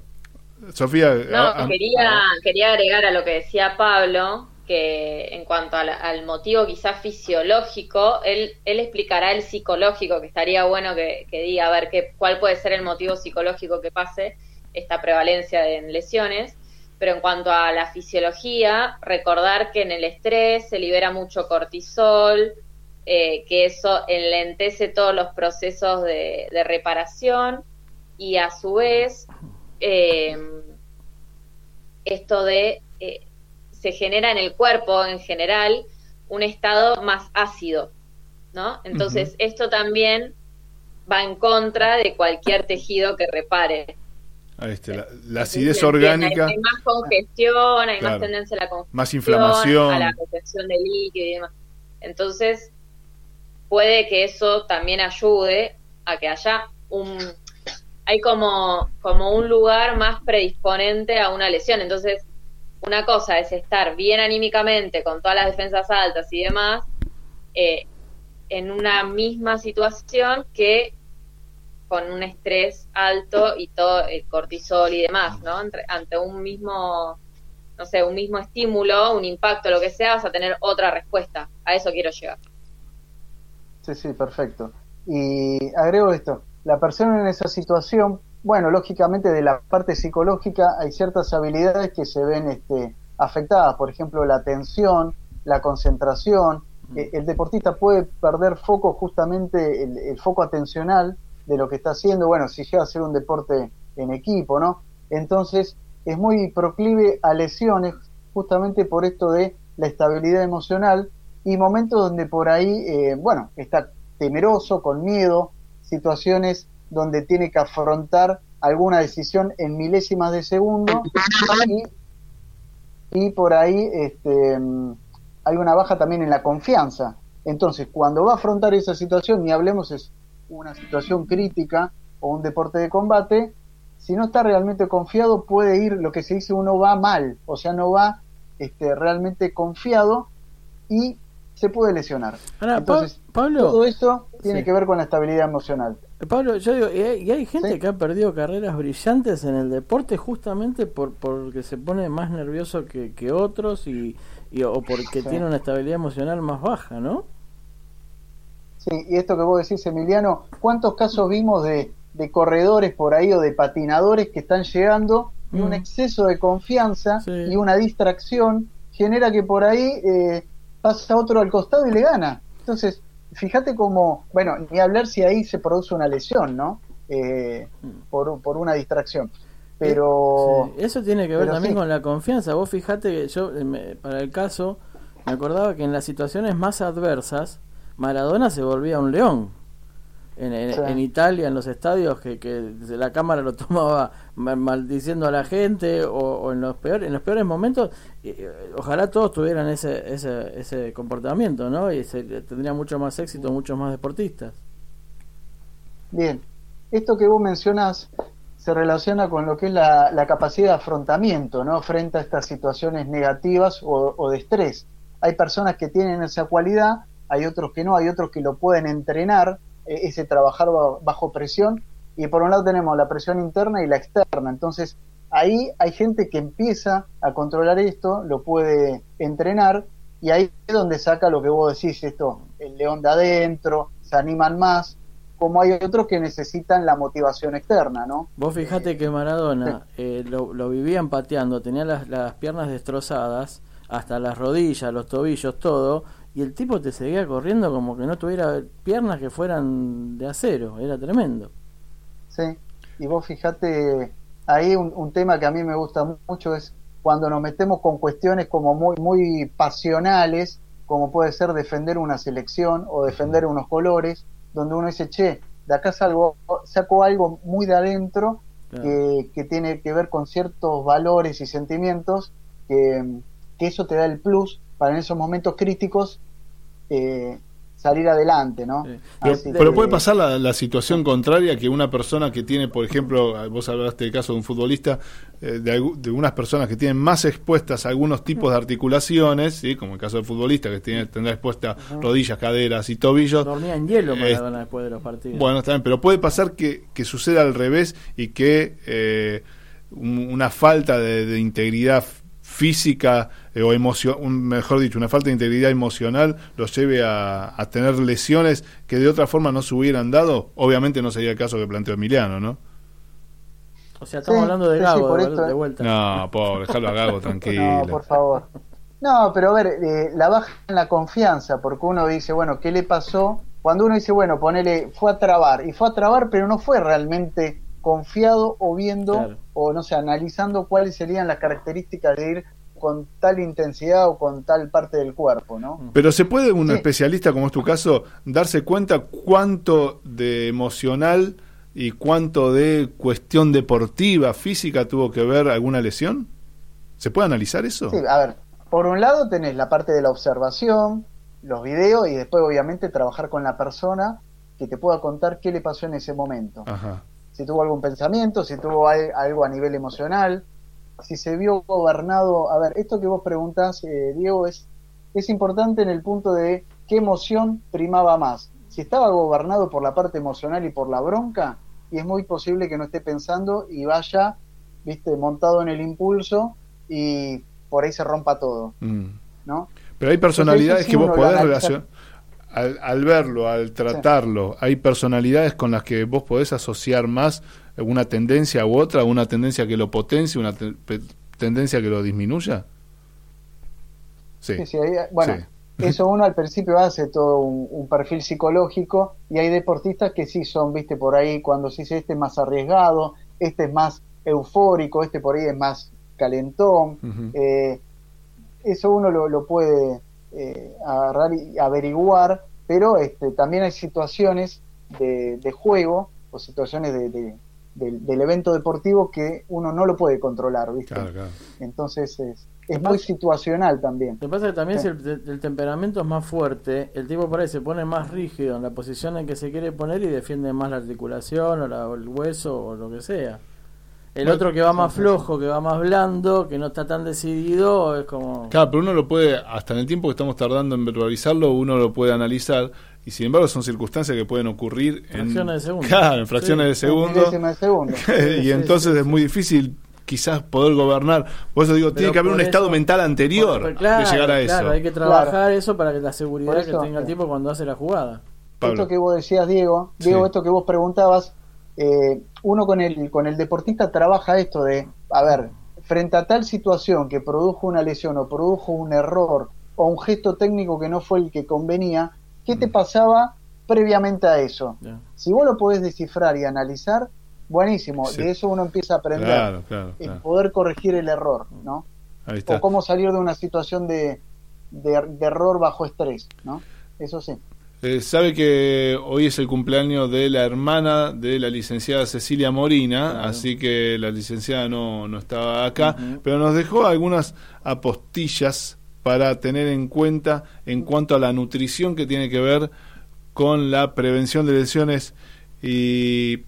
Sofía. No, quería, quería agregar a lo que decía Pablo, que en cuanto al, al motivo quizás fisiológico, él, él explicará el psicológico, que estaría bueno que, que diga a ver qué, cuál puede ser el motivo psicológico que pase esta prevalencia de lesiones. Pero en cuanto a la fisiología, recordar que en el estrés se libera mucho cortisol, eh, que eso enlentece todos los procesos de, de reparación y a su vez eh, esto de eh, se genera en el cuerpo en general un estado más ácido, ¿no? Entonces esto también va en contra de cualquier tejido que repare. ahí está, la, la acidez orgánica, Hay, hay más congestión, hay Claro. más tendencia a la congestión, más inflamación. a la retención de líquido y demás. Entonces, puede que eso también ayude a que haya un hay como como un lugar más predisponente a una lesión. Entonces, una cosa es estar bien anímicamente con todas las defensas altas y demás eh, en una misma situación que con un estrés alto y todo el cortisol y demás, ¿no? Ante un mismo no sé, un mismo estímulo, un impacto, lo que sea, vas a tener otra respuesta. A eso quiero llegar. sí, sí, perfecto. Y agrego esto, la persona en esa situación bueno, lógicamente de la parte psicológica hay ciertas habilidades que se ven este, afectadas, por ejemplo, la atención, la concentración. Eh, el deportista puede perder foco, justamente el, el foco atencional de lo que está haciendo, bueno, si llega a ser un deporte en equipo, ¿no? Entonces, es muy proclive a lesiones justamente por esto de la estabilidad emocional y momentos donde por ahí, eh, bueno, está temeroso, con miedo, situaciones donde tiene que afrontar alguna decisión en milésimas de segundo y, por ahí este, mm, hay una baja también en la confianza. Entonces, cuando va a afrontar esa situación, ni hablemos es una situación crítica o un deporte de combate, si no está realmente confiado puede ir, lo que se dice, uno va mal, o sea, no va este, realmente confiado y se puede lesionar. Ahora, Entonces, Pa- Pablo, todo esto tiene Sí. que ver con la estabilidad emocional. Pablo, yo digo, y hay, y hay gente Sí. que ha perdido carreras brillantes en el deporte justamente por porque se pone más nervioso que, que otros y, y- o porque Sí. tiene una estabilidad emocional más baja, ¿no? Sí, y esto que vos decís, Emiliano, ¿cuántos casos vimos de, de corredores por ahí o de patinadores que están llegando y un Mm. exceso de confianza y una distracción genera que por ahí eh, pasa otro al costado y le gana? Entonces, fíjate cómo, bueno, ni hablar si ahí se produce una lesión, ¿no? Eh, por, por una distracción. Pero... Sí, Eso tiene que ver también sí. con la confianza. Vos fijate que yo, eh, me- para el caso, me acordaba que en las situaciones más adversas, Maradona se volvía un león. En, en- Sí. en Italia, en los estadios, que, que la cámara lo tomaba ma- maldiciendo a la gente, o, o en los peores en los peores momentos, eh, ojalá todos tuvieran ese, ese, ese comportamiento, ¿no? Y se, tendría mucho más éxito, muchos más deportistas. Bien, esto que vos mencionas se relaciona con lo que es la, la capacidad de afrontamiento, ¿no? Frente a estas situaciones negativas o, o de estrés. Hay personas que tienen esa cualidad, hay otros que no, hay otros que lo pueden entrenar, ese trabajar ba- bajo presión, y por un lado tenemos la presión interna y la externa. Entonces, ahí hay gente que empieza a controlar esto, lo puede entrenar, y ahí es donde saca lo que vos decís, esto, el león de adentro, se animan más, como hay otros que necesitan la motivación externa, ¿no? Vos fijate que Maradona eh, lo, lo vivían pateando, tenía las, las piernas destrozadas, hasta las rodillas, los tobillos, todo, y el tipo te seguía corriendo como que no tuviera piernas que fueran de acero, era tremendo. Sí, y vos fíjate, ahí un, un tema que a mí me gusta mucho es cuando nos metemos con cuestiones como muy, muy pasionales, como puede ser defender una selección o defender unos colores, donde uno dice, che, de acá salgo, saco algo muy de adentro Claro. que, que tiene que ver con ciertos valores y sentimientos, que, que eso te da el plus para en esos momentos críticos eh, salir adelante, ¿no? Sí. Pero, Así pero que- puede pasar la, la situación contraria que una persona que tiene, por ejemplo, vos hablaste del caso de un futbolista, eh, de, de unas personas que tienen más expuestas algunos tipos de articulaciones, ¿sí? como el caso del futbolista que tiene, tendrá expuestas rodillas, caderas y tobillos. Dormía en hielo Eh, después de los partidos. Bueno, está bien, pero puede pasar que, que suceda al revés y que eh, un- una falta de, de integridad física eh, o emoción, mejor dicho, una falta de integridad emocional lo lleve a, a tener lesiones que de otra forma no se hubieran dado. Obviamente no sería el caso que planteó Emiliano, ¿no? o sea, estamos sí, hablando de Gago sí, por de, esto- de vuelta. No, pobre, déjalo a Gago tranquilo. No, por favor. No, pero a ver, eh, la baja en la confianza, porque uno dice, bueno, ¿qué le pasó? Cuando uno dice, bueno, ponele, fue a trabar, y fue a trabar, pero no fue realmente confiado o viendo, Claro. o no sé, analizando cuáles serían las características de ir con tal intensidad o con tal parte del cuerpo, ¿no? Pero se puede un Sí. especialista, como es tu caso, darse cuenta cuánto de emocional y cuánto de cuestión deportiva, física tuvo que ver alguna lesión? ¿Se puede analizar eso? Sí, a ver, por un lado tenés la parte de la observación, los videos, y después obviamente trabajar con la persona que te pueda contar qué le pasó en ese momento. Ajá. si tuvo algún pensamiento, si tuvo al- algo a nivel emocional, si se vio gobernado. A ver, esto que vos preguntás, eh, Diego, es, es importante en el punto de qué emoción primaba más. Si estaba gobernado por la parte emocional y por la bronca, y es muy posible que no esté pensando y vaya, viste, montado en el impulso y por ahí se rompa todo, Mm. ¿no? Pero hay personalidades Entonces, que vos podés relacionar. Al, al verlo, al tratarlo, ¿hay personalidades con las que vos podés asociar más una tendencia u otra, una tendencia que lo potencie, una te- tendencia que lo disminuya? Sí. Sí, sí, ahí- bueno, Sí. eso uno al principio hace todo un, un perfil psicológico y hay deportistas que sí son, viste, por ahí cuando se dice este es más arriesgado, este es más eufórico, este por ahí es más calentón. Eh, eso uno lo, lo puede eh, agarrar y averiguar, pero este, también hay situaciones de, de juego o situaciones de, de- del, del evento deportivo que uno no lo puede controlar, ¿viste? Claro, claro. Entonces es, es muy situacional también. Lo que pasa es que también Sí. si el, el temperamento es más fuerte, el tipo por ahí se pone más rígido en la posición en que se quiere poner y defiende más la articulación o, la- o el hueso o lo que sea. El Bueno, otro que va más flojo, que va más blando, que no está tan decidido, es como... Claro, pero uno lo puede, hasta en el tiempo que estamos tardando en verbalizarlo, uno lo puede analizar y sin embargo son circunstancias que pueden ocurrir en Fracciones de segundo. Claro, en fracciones Sí, de segundo. De segundo. y entonces es muy difícil quizás poder gobernar. Por eso digo, Pero tiene que haber un estado mental anterior Por- claro, de llegar a eso. claro, hay que trabajar eso para que la seguridad eso, que tenga el tipo cuando hace la jugada. Pablo. Esto que vos decías, Diego, Diego, Sí. esto que vos preguntabas, eh, uno con el, con el deportista trabaja esto de, a ver, frente a tal situación que produjo una lesión o produjo un error o un gesto técnico que no fue el que convenía, ¿qué Mm. te pasaba previamente a eso? Si vos lo podés descifrar y analizar, buenísimo, Sí. de eso uno empieza a aprender, Claro, claro, el poder corregir el error, ¿no? Ahí está. O cómo salir de una situación de, de, de error bajo estrés, ¿no? Eso sí. Eh, sabe que hoy es el cumpleaños de la hermana de la licenciada Cecilia Morina, Claro. así que la licenciada no, no estaba acá, pero nos dejó algunas apostillas para tener en cuenta en cuanto a la nutrición que tiene que ver con la prevención de lesiones y,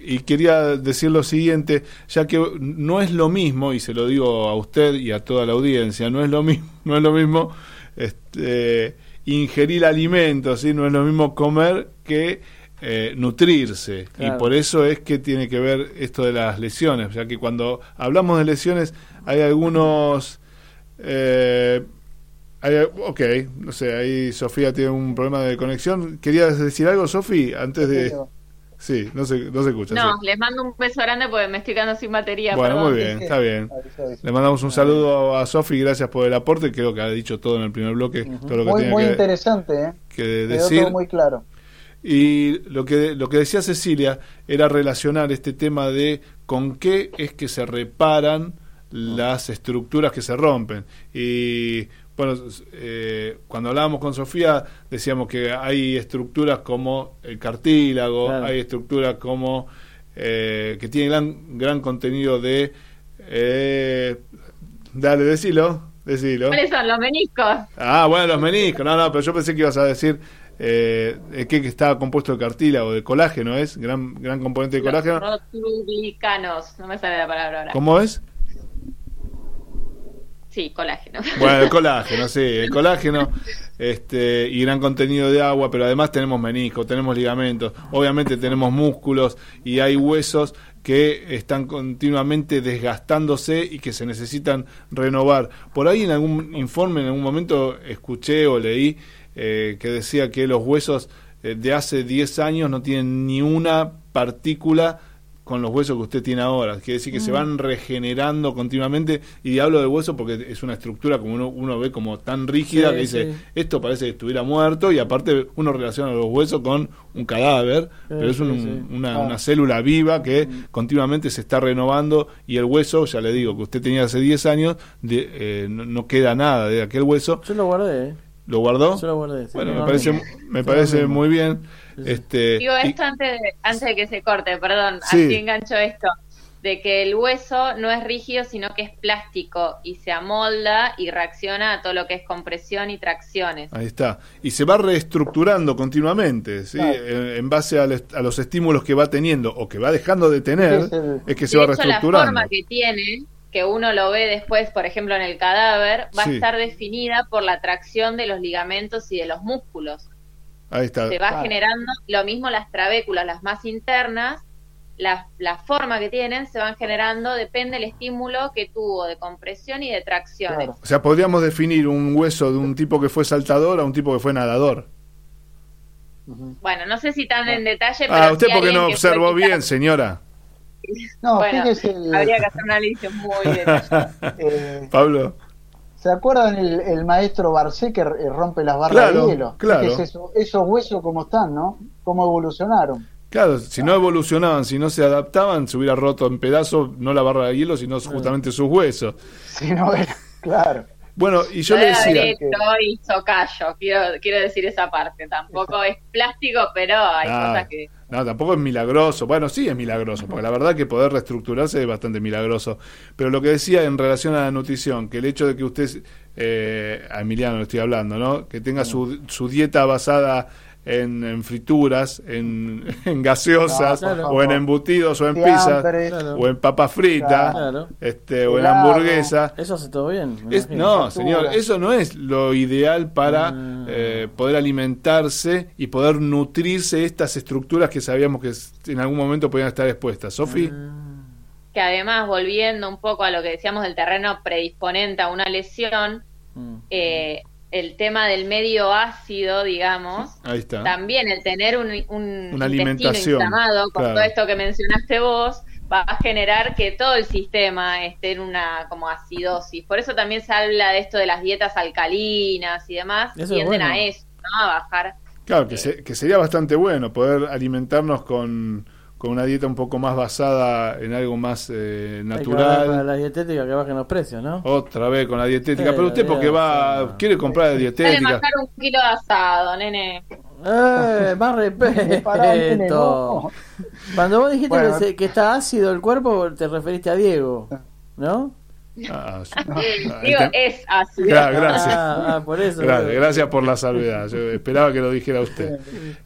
y quería decir lo siguiente, ya que no es lo mismo, y se lo digo a usted y a toda la audiencia, no es lo mismo, no es lo mismo este, ingerir alimentos, ¿sí? no es lo mismo comer que eh, nutrirse. Claro. Y por eso es que tiene que ver esto de las lesiones, ya que cuando hablamos de lesiones hay algunos... Eh, hay- ok, no sé, ahí Sofía tiene un problema de conexión. ¿Querías decir algo, Sofi? Antes de... Sí, no se, no se escucha. No, sí. les mando un beso grande porque me estoy quedando sin batería. Bueno, perdón. muy bien, está bien. Le mandamos un saludo a Sofi, gracias por el aporte. Creo que ha dicho todo en el primer bloque, todo lo que Muy, tenía muy que, interesante, ¿eh? que Quedó decir. todo muy claro. Y lo que, lo que decía Cecilia era relacionar este tema de con qué es que se reparan las estructuras que se rompen. Y bueno, eh, cuando hablábamos con Sofía decíamos que hay estructuras como el cartílago, Claro. hay estructuras como eh, que tienen gran, gran contenido de... Eh, dale, decilo, decilo. ¿Cuáles son los meniscos? Ah, bueno, los meniscos. No, no, pero yo pensé que ibas a decir eh, que, estaba compuesto de cartílago, de colágeno, ¿es? Gran, gran componente de colágeno. Los rotulicanos. No me sale la palabra ahora. ¿Cómo es? Sí, colágeno. Bueno, el colágeno, sí, el colágeno este, y gran contenido de agua, pero además tenemos meniscos, tenemos ligamentos, obviamente tenemos músculos y hay huesos que están continuamente desgastándose y que se necesitan renovar. Por ahí en algún informe, en algún momento escuché o leí eh, que decía que los huesos eh, de hace 10 años no tienen ni una partícula con los huesos que usted tiene ahora. Quiere decir que se van regenerando continuamente. Y hablo del hueso porque es una estructura como uno, uno ve como tan rígida Sí, que dice, sí. esto parece que estuviera muerto y aparte uno relaciona los huesos con un cadáver, pero es un-. Una, Ah. una célula viva que continuamente se está renovando y el hueso, ya le digo, que usted tenía hace 10 años, de, eh, no, no queda nada de aquel hueso. Yo lo guardé, ¿eh? ¿Lo guardó? Yo lo guardé. sí, Bueno, me parece, me Sí, parece muy bien. Este, Digo y- esto antes de, antes de que se corte, perdón, Sí. así engancho esto, de que el hueso no es rígido, sino que es plástico y se amolda y reacciona a todo lo que es compresión y tracciones. Ahí está. Y se va reestructurando continuamente, ¿sí? Claro. En, en base a, los estímulos que va teniendo o que va dejando de tener, Sí, es que se va hecho, la reestructurando. forma que tiene, que uno lo ve después, por ejemplo, en el cadáver, va Sí. a estar definida por la tracción de los ligamentos y de los músculos. Ahí está. Se va generando lo mismo las trabéculas, las más internas, la, la forma que tienen se van generando, depende del estímulo que tuvo de compresión y de tracciones. Claro. O sea, podríamos definir un hueso de un tipo que fue saltador a un tipo que fue nadador. Bueno, no sé si tan en detalle, pero. Ah, usted sí porque no observó bien, señora. No, Bueno, fíjese, el- habría que hacer un análisis muy detallado. eh, Pablo. ¿se acuerdan el, el maestro Barcé que eh, rompe las barras Claro, de hielo? claro. Eso- esos huesos cómo están, ¿no? ¿Cómo evolucionaron? Claro, si no evolucionaban, si no se adaptaban, se hubiera roto en pedazos no la barra de hielo, sino justamente sus huesos. Si no era, claro. Bueno, y yo le decía, hecho y hizo callo, quiero, quiero decir esa parte. Tampoco es plástico, pero hay Ah, cosas que. no, tampoco es milagroso. Bueno, sí es milagroso, porque la verdad que poder reestructurarse es bastante milagroso. Pero lo que decía en relación a la nutrición, que el hecho de que usted, eh, a Emiliano le estoy hablando, ¿no? Que tenga su, su dieta basada en, en frituras, en, en gaseosas, o en embutidos, o en pizzas, Claro. o en papas fritas, Claro. este, o en hamburguesa. Eso hace todo bien. Es- no, señor, eso no es lo ideal para Ah. eh, poder alimentarse y poder nutrirse de estas estructuras que sabíamos que en algún momento podían estar expuestas. Sofi, Que además, volviendo un poco a lo que decíamos del terreno predisponente a una lesión, Mm. eh, el tema del medio ácido, digamos, ahí está. también el tener un, un Una intestino alimentación, inflamado con claro. todo esto que mencionaste vos va a generar que todo el sistema esté en una como acidosis. Por eso también se habla de esto de las dietas alcalinas y demás, Eso tienden bueno. a eso, ¿no? A bajar. Claro, que, se- que sería bastante bueno poder alimentarnos con, con una dieta un poco más basada en algo más eh, para natural. la dietética que bajen los precios, ¿no? Otra vez con la dietética, Sí, pero usted porque va, quiere comprar Sale dietética. bajar un kilo de asado, nene. Eh, más respeto. Cuando vos dijiste Bueno. que, se- que está ácido el cuerpo, te referiste a Diego, ¿no? Ah. Ah, Digo, ente- es. Claro, gracias. Ah, ah, por eso. Gracias, gracias por la salvedad. Yo esperaba que lo dijera usted.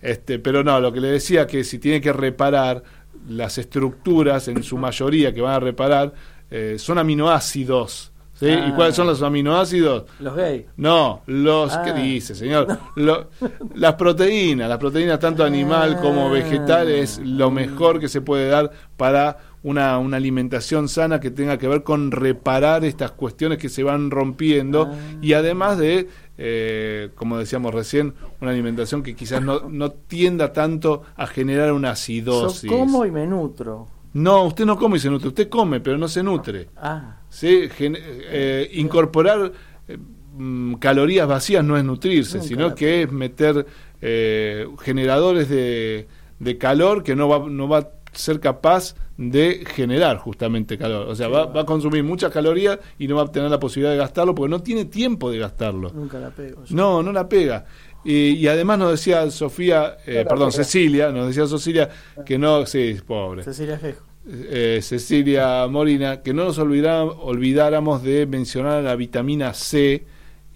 Este, pero no, lo que le decía que si tiene que reparar las estructuras en su mayoría que van a reparar eh, son aminoácidos. ¿sí? Ah. ¿Y cuáles son los aminoácidos? Los gays. No, los Ah. ¿qué dice, señor? Lo- las proteínas, las proteínas tanto animal como Ah. vegetal es lo mejor que se puede dar para una, una alimentación sana que tenga que ver con reparar estas cuestiones que se van rompiendo Ah. y además de, eh, como decíamos recién, una alimentación que quizás no, no tienda tanto a generar una Yo acidosis. como y me nutro. No, usted no come y se nutre, usted come pero no se nutre. Ah, ¿sí? Gen- eh, incorporar eh, mm, calorías vacías no es nutrirse, Nunca sino que es meter eh, generadores de, de calor que no va, no va a ser capaz de generar justamente calor. O sea, va, va a consumir muchas calorías y no va a tener la posibilidad de gastarlo porque no tiene tiempo de gastarlo. nunca la pego. yo. No, no la pega. Y, y además nos decía Sofía, eh, perdón, pega. Cecilia, nos decía Cecilia que no, sí, pobre Cecilia Fejo. eh, Cecilia Molina, que no nos olvidara- olvidáramos de mencionar la vitamina C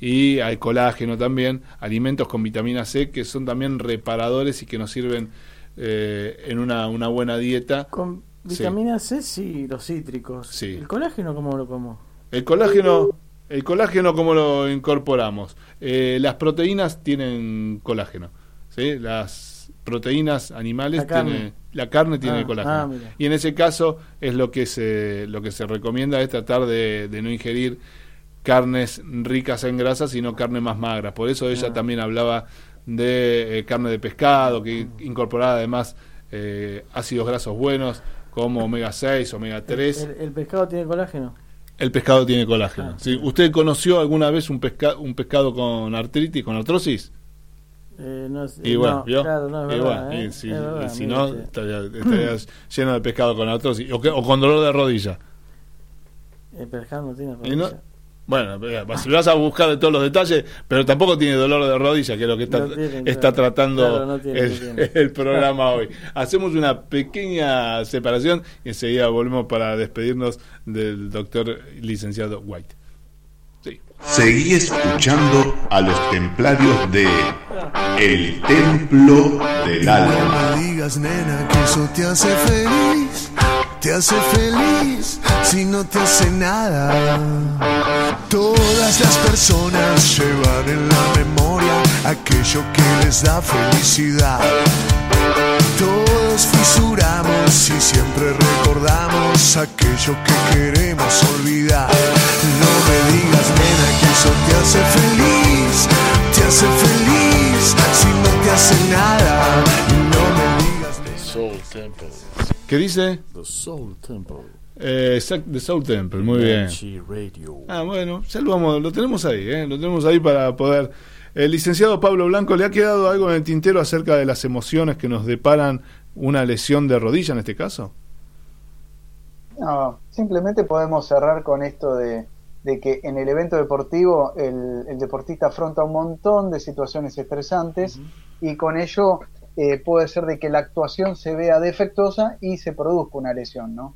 y al colágeno también, alimentos con vitamina C que son también reparadores y que nos sirven eh, en una, una buena dieta. Con Sí. vitamina C, sí, los cítricos. Sí. ¿El colágeno cómo lo como? El colágeno, el colágeno ¿cómo lo incorporamos? Eh, las proteínas tienen colágeno, ¿sí? Las proteínas animales La carne. tienen la carne tiene Ah, colágeno. ah, y en ese caso es lo que se lo que se recomienda es tratar de, de no ingerir carnes ricas en grasa, sino carne más magra. Por eso ella Ah. también hablaba de eh, carne de pescado, que incorporaba además eh, ácidos grasos buenos como omega 6, omega 3. ¿El, el pescado tiene colágeno? El pescado tiene colágeno. Ah, ¿sí? ¿Usted conoció alguna vez un, pesca un pescado con artritis, con artrosis? Eh, no, Y bueno, no, ¿vio? claro, no es Y verdad, bueno, ¿eh? y si, Es verdad, y si mire no, estaría, lleno de pescado con artrosis. O, que- o con dolor de rodilla. El pescado no tiene rodilla. Bueno, eh, si vas a buscar de todos los detalles, pero tampoco tiene dolor de rodilla, que es lo que está, No tiene, está claro. tratando Claro, no tiene, el, no tiene. el programa hoy. Hacemos una pequeña separación y enseguida volvemos para despedirnos del doctor licenciado White. Sí. Seguí escuchando a los templarios de El Templo del Alma. No me digas, nena, que eso te hace feliz. Te hace feliz si no te hace nada. Todas las personas llevan en la memoria aquello que les da felicidad. Todos fisuramos y siempre recordamos aquello que queremos olvidar. No me digas, nena, que eso te hace feliz, te hace feliz si no te hace nada. Temple. ¿Qué dice? The Soul Temple. Eh, exact- The Soul Temple, muy bien. Radio. Ah, bueno, ya lo, vamos, lo tenemos ahí, ¿eh? lo tenemos ahí para poder... El licenciado Pablo Blanco, ¿le ha quedado algo en el tintero acerca de las emociones que nos deparan una lesión de rodilla en este caso? No, simplemente podemos cerrar con esto de, de que en el evento deportivo el, el deportista afronta un montón de situaciones estresantes y con ello eh, puede ser de que la actuación se vea defectuosa y se produzca una lesión, ¿no?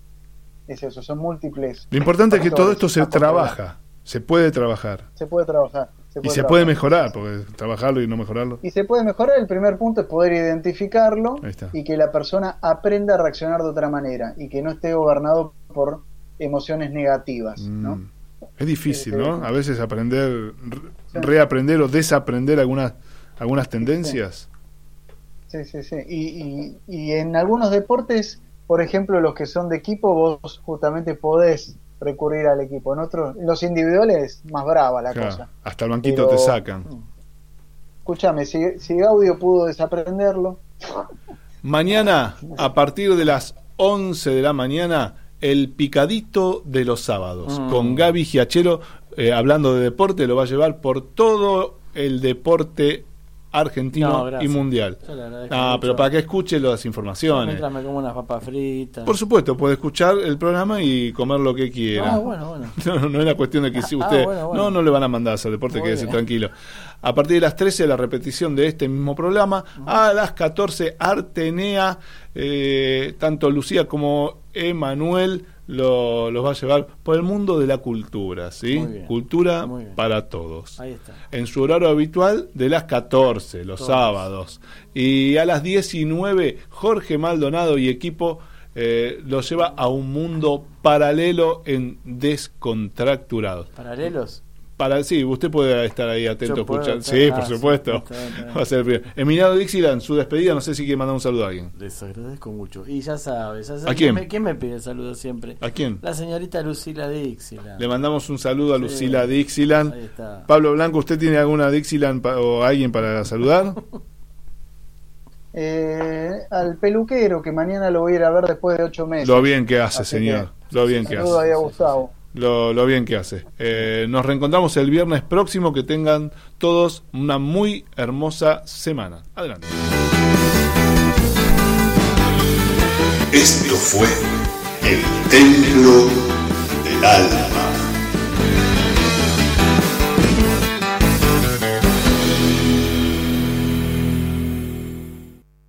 Es eso, son múltiples. Lo importante es que todo esto se trabaja, se puede trabajar Se puede trabajar. Se y se trabajar. puede mejorar, porque trabajarlo y no mejorarlo. Y se puede mejorar. El primer punto es poder identificarlo y que la persona aprenda a reaccionar de otra manera y que no esté gobernado por emociones negativas, ¿no? Mm. Es difícil, ¿no? A veces aprender, reaprender o desaprender algunas, algunas tendencias. Sí, sí, sí. Y, y, y en algunos deportes, por ejemplo, los que son de equipo, vos justamente podés recurrir al equipo. En otros, los individuales, más brava la Claro, cosa. hasta el banquito Pero- te sacan. Escúchame, si, si Gaudio pudo desaprenderlo, Mañana, a partir de las 11 de la mañana, el picadito de los sábados, Mm. con Gaby Giachero, eh, hablando de deporte, lo va a llevar por todo el deporte argentino No, y mundial. Ah, pero para que escuche las informaciones. Mientras me como unas papas fritas. Por supuesto, puede escuchar el programa y comer lo que quiera. Ah, bueno, bueno. No, no es la cuestión de que si Ah, usted bueno, bueno. no no le van a mandar a hacer deporte, Muy quédese bien. tranquilo. A partir de las 13 la repetición de este mismo programa, a las 14 Artenea, eh, tanto Lucía como Emanuel lo, los va a llevar por el mundo de la cultura, ¿sí? Bien. Cultura para todos. Ahí está. En su horario habitual de las 14, los Todos. sábados. Y a las 19, Jorge Maldonado y equipo eh, los lleva a un mundo paralelo en descontracturados. ¿Paralelos? Para, sí, usted puede estar ahí atento estar- Sí, ah, por sí, supuesto. está bien, está bien. Va a ser el primero. Emiliano Dixieland, su despedida, no sé si quiere mandar un saludo a alguien. Les agradezco mucho. Y ya sabes, ya sabes. ¿A quién? me, quién me pide saludos siempre? ¿A quién? La señorita Lucila Dixila. Le mandamos un saludo a Sí. Lucila Dixieland. Ahí está. Pablo Blanco, ¿usted tiene alguna Dixieland pa- o alguien para saludar? eh, al peluquero, que mañana lo voy a ir a ver después de ocho meses. Lo bien que hace, Así señor. Lo bien que Saludo hace. ahí a Gustavo. Lo, bien que hace. Eh, nos reencontramos el viernes próximo. Que tengan todos una muy hermosa semana. Adelante. Esto fue el templo del alma.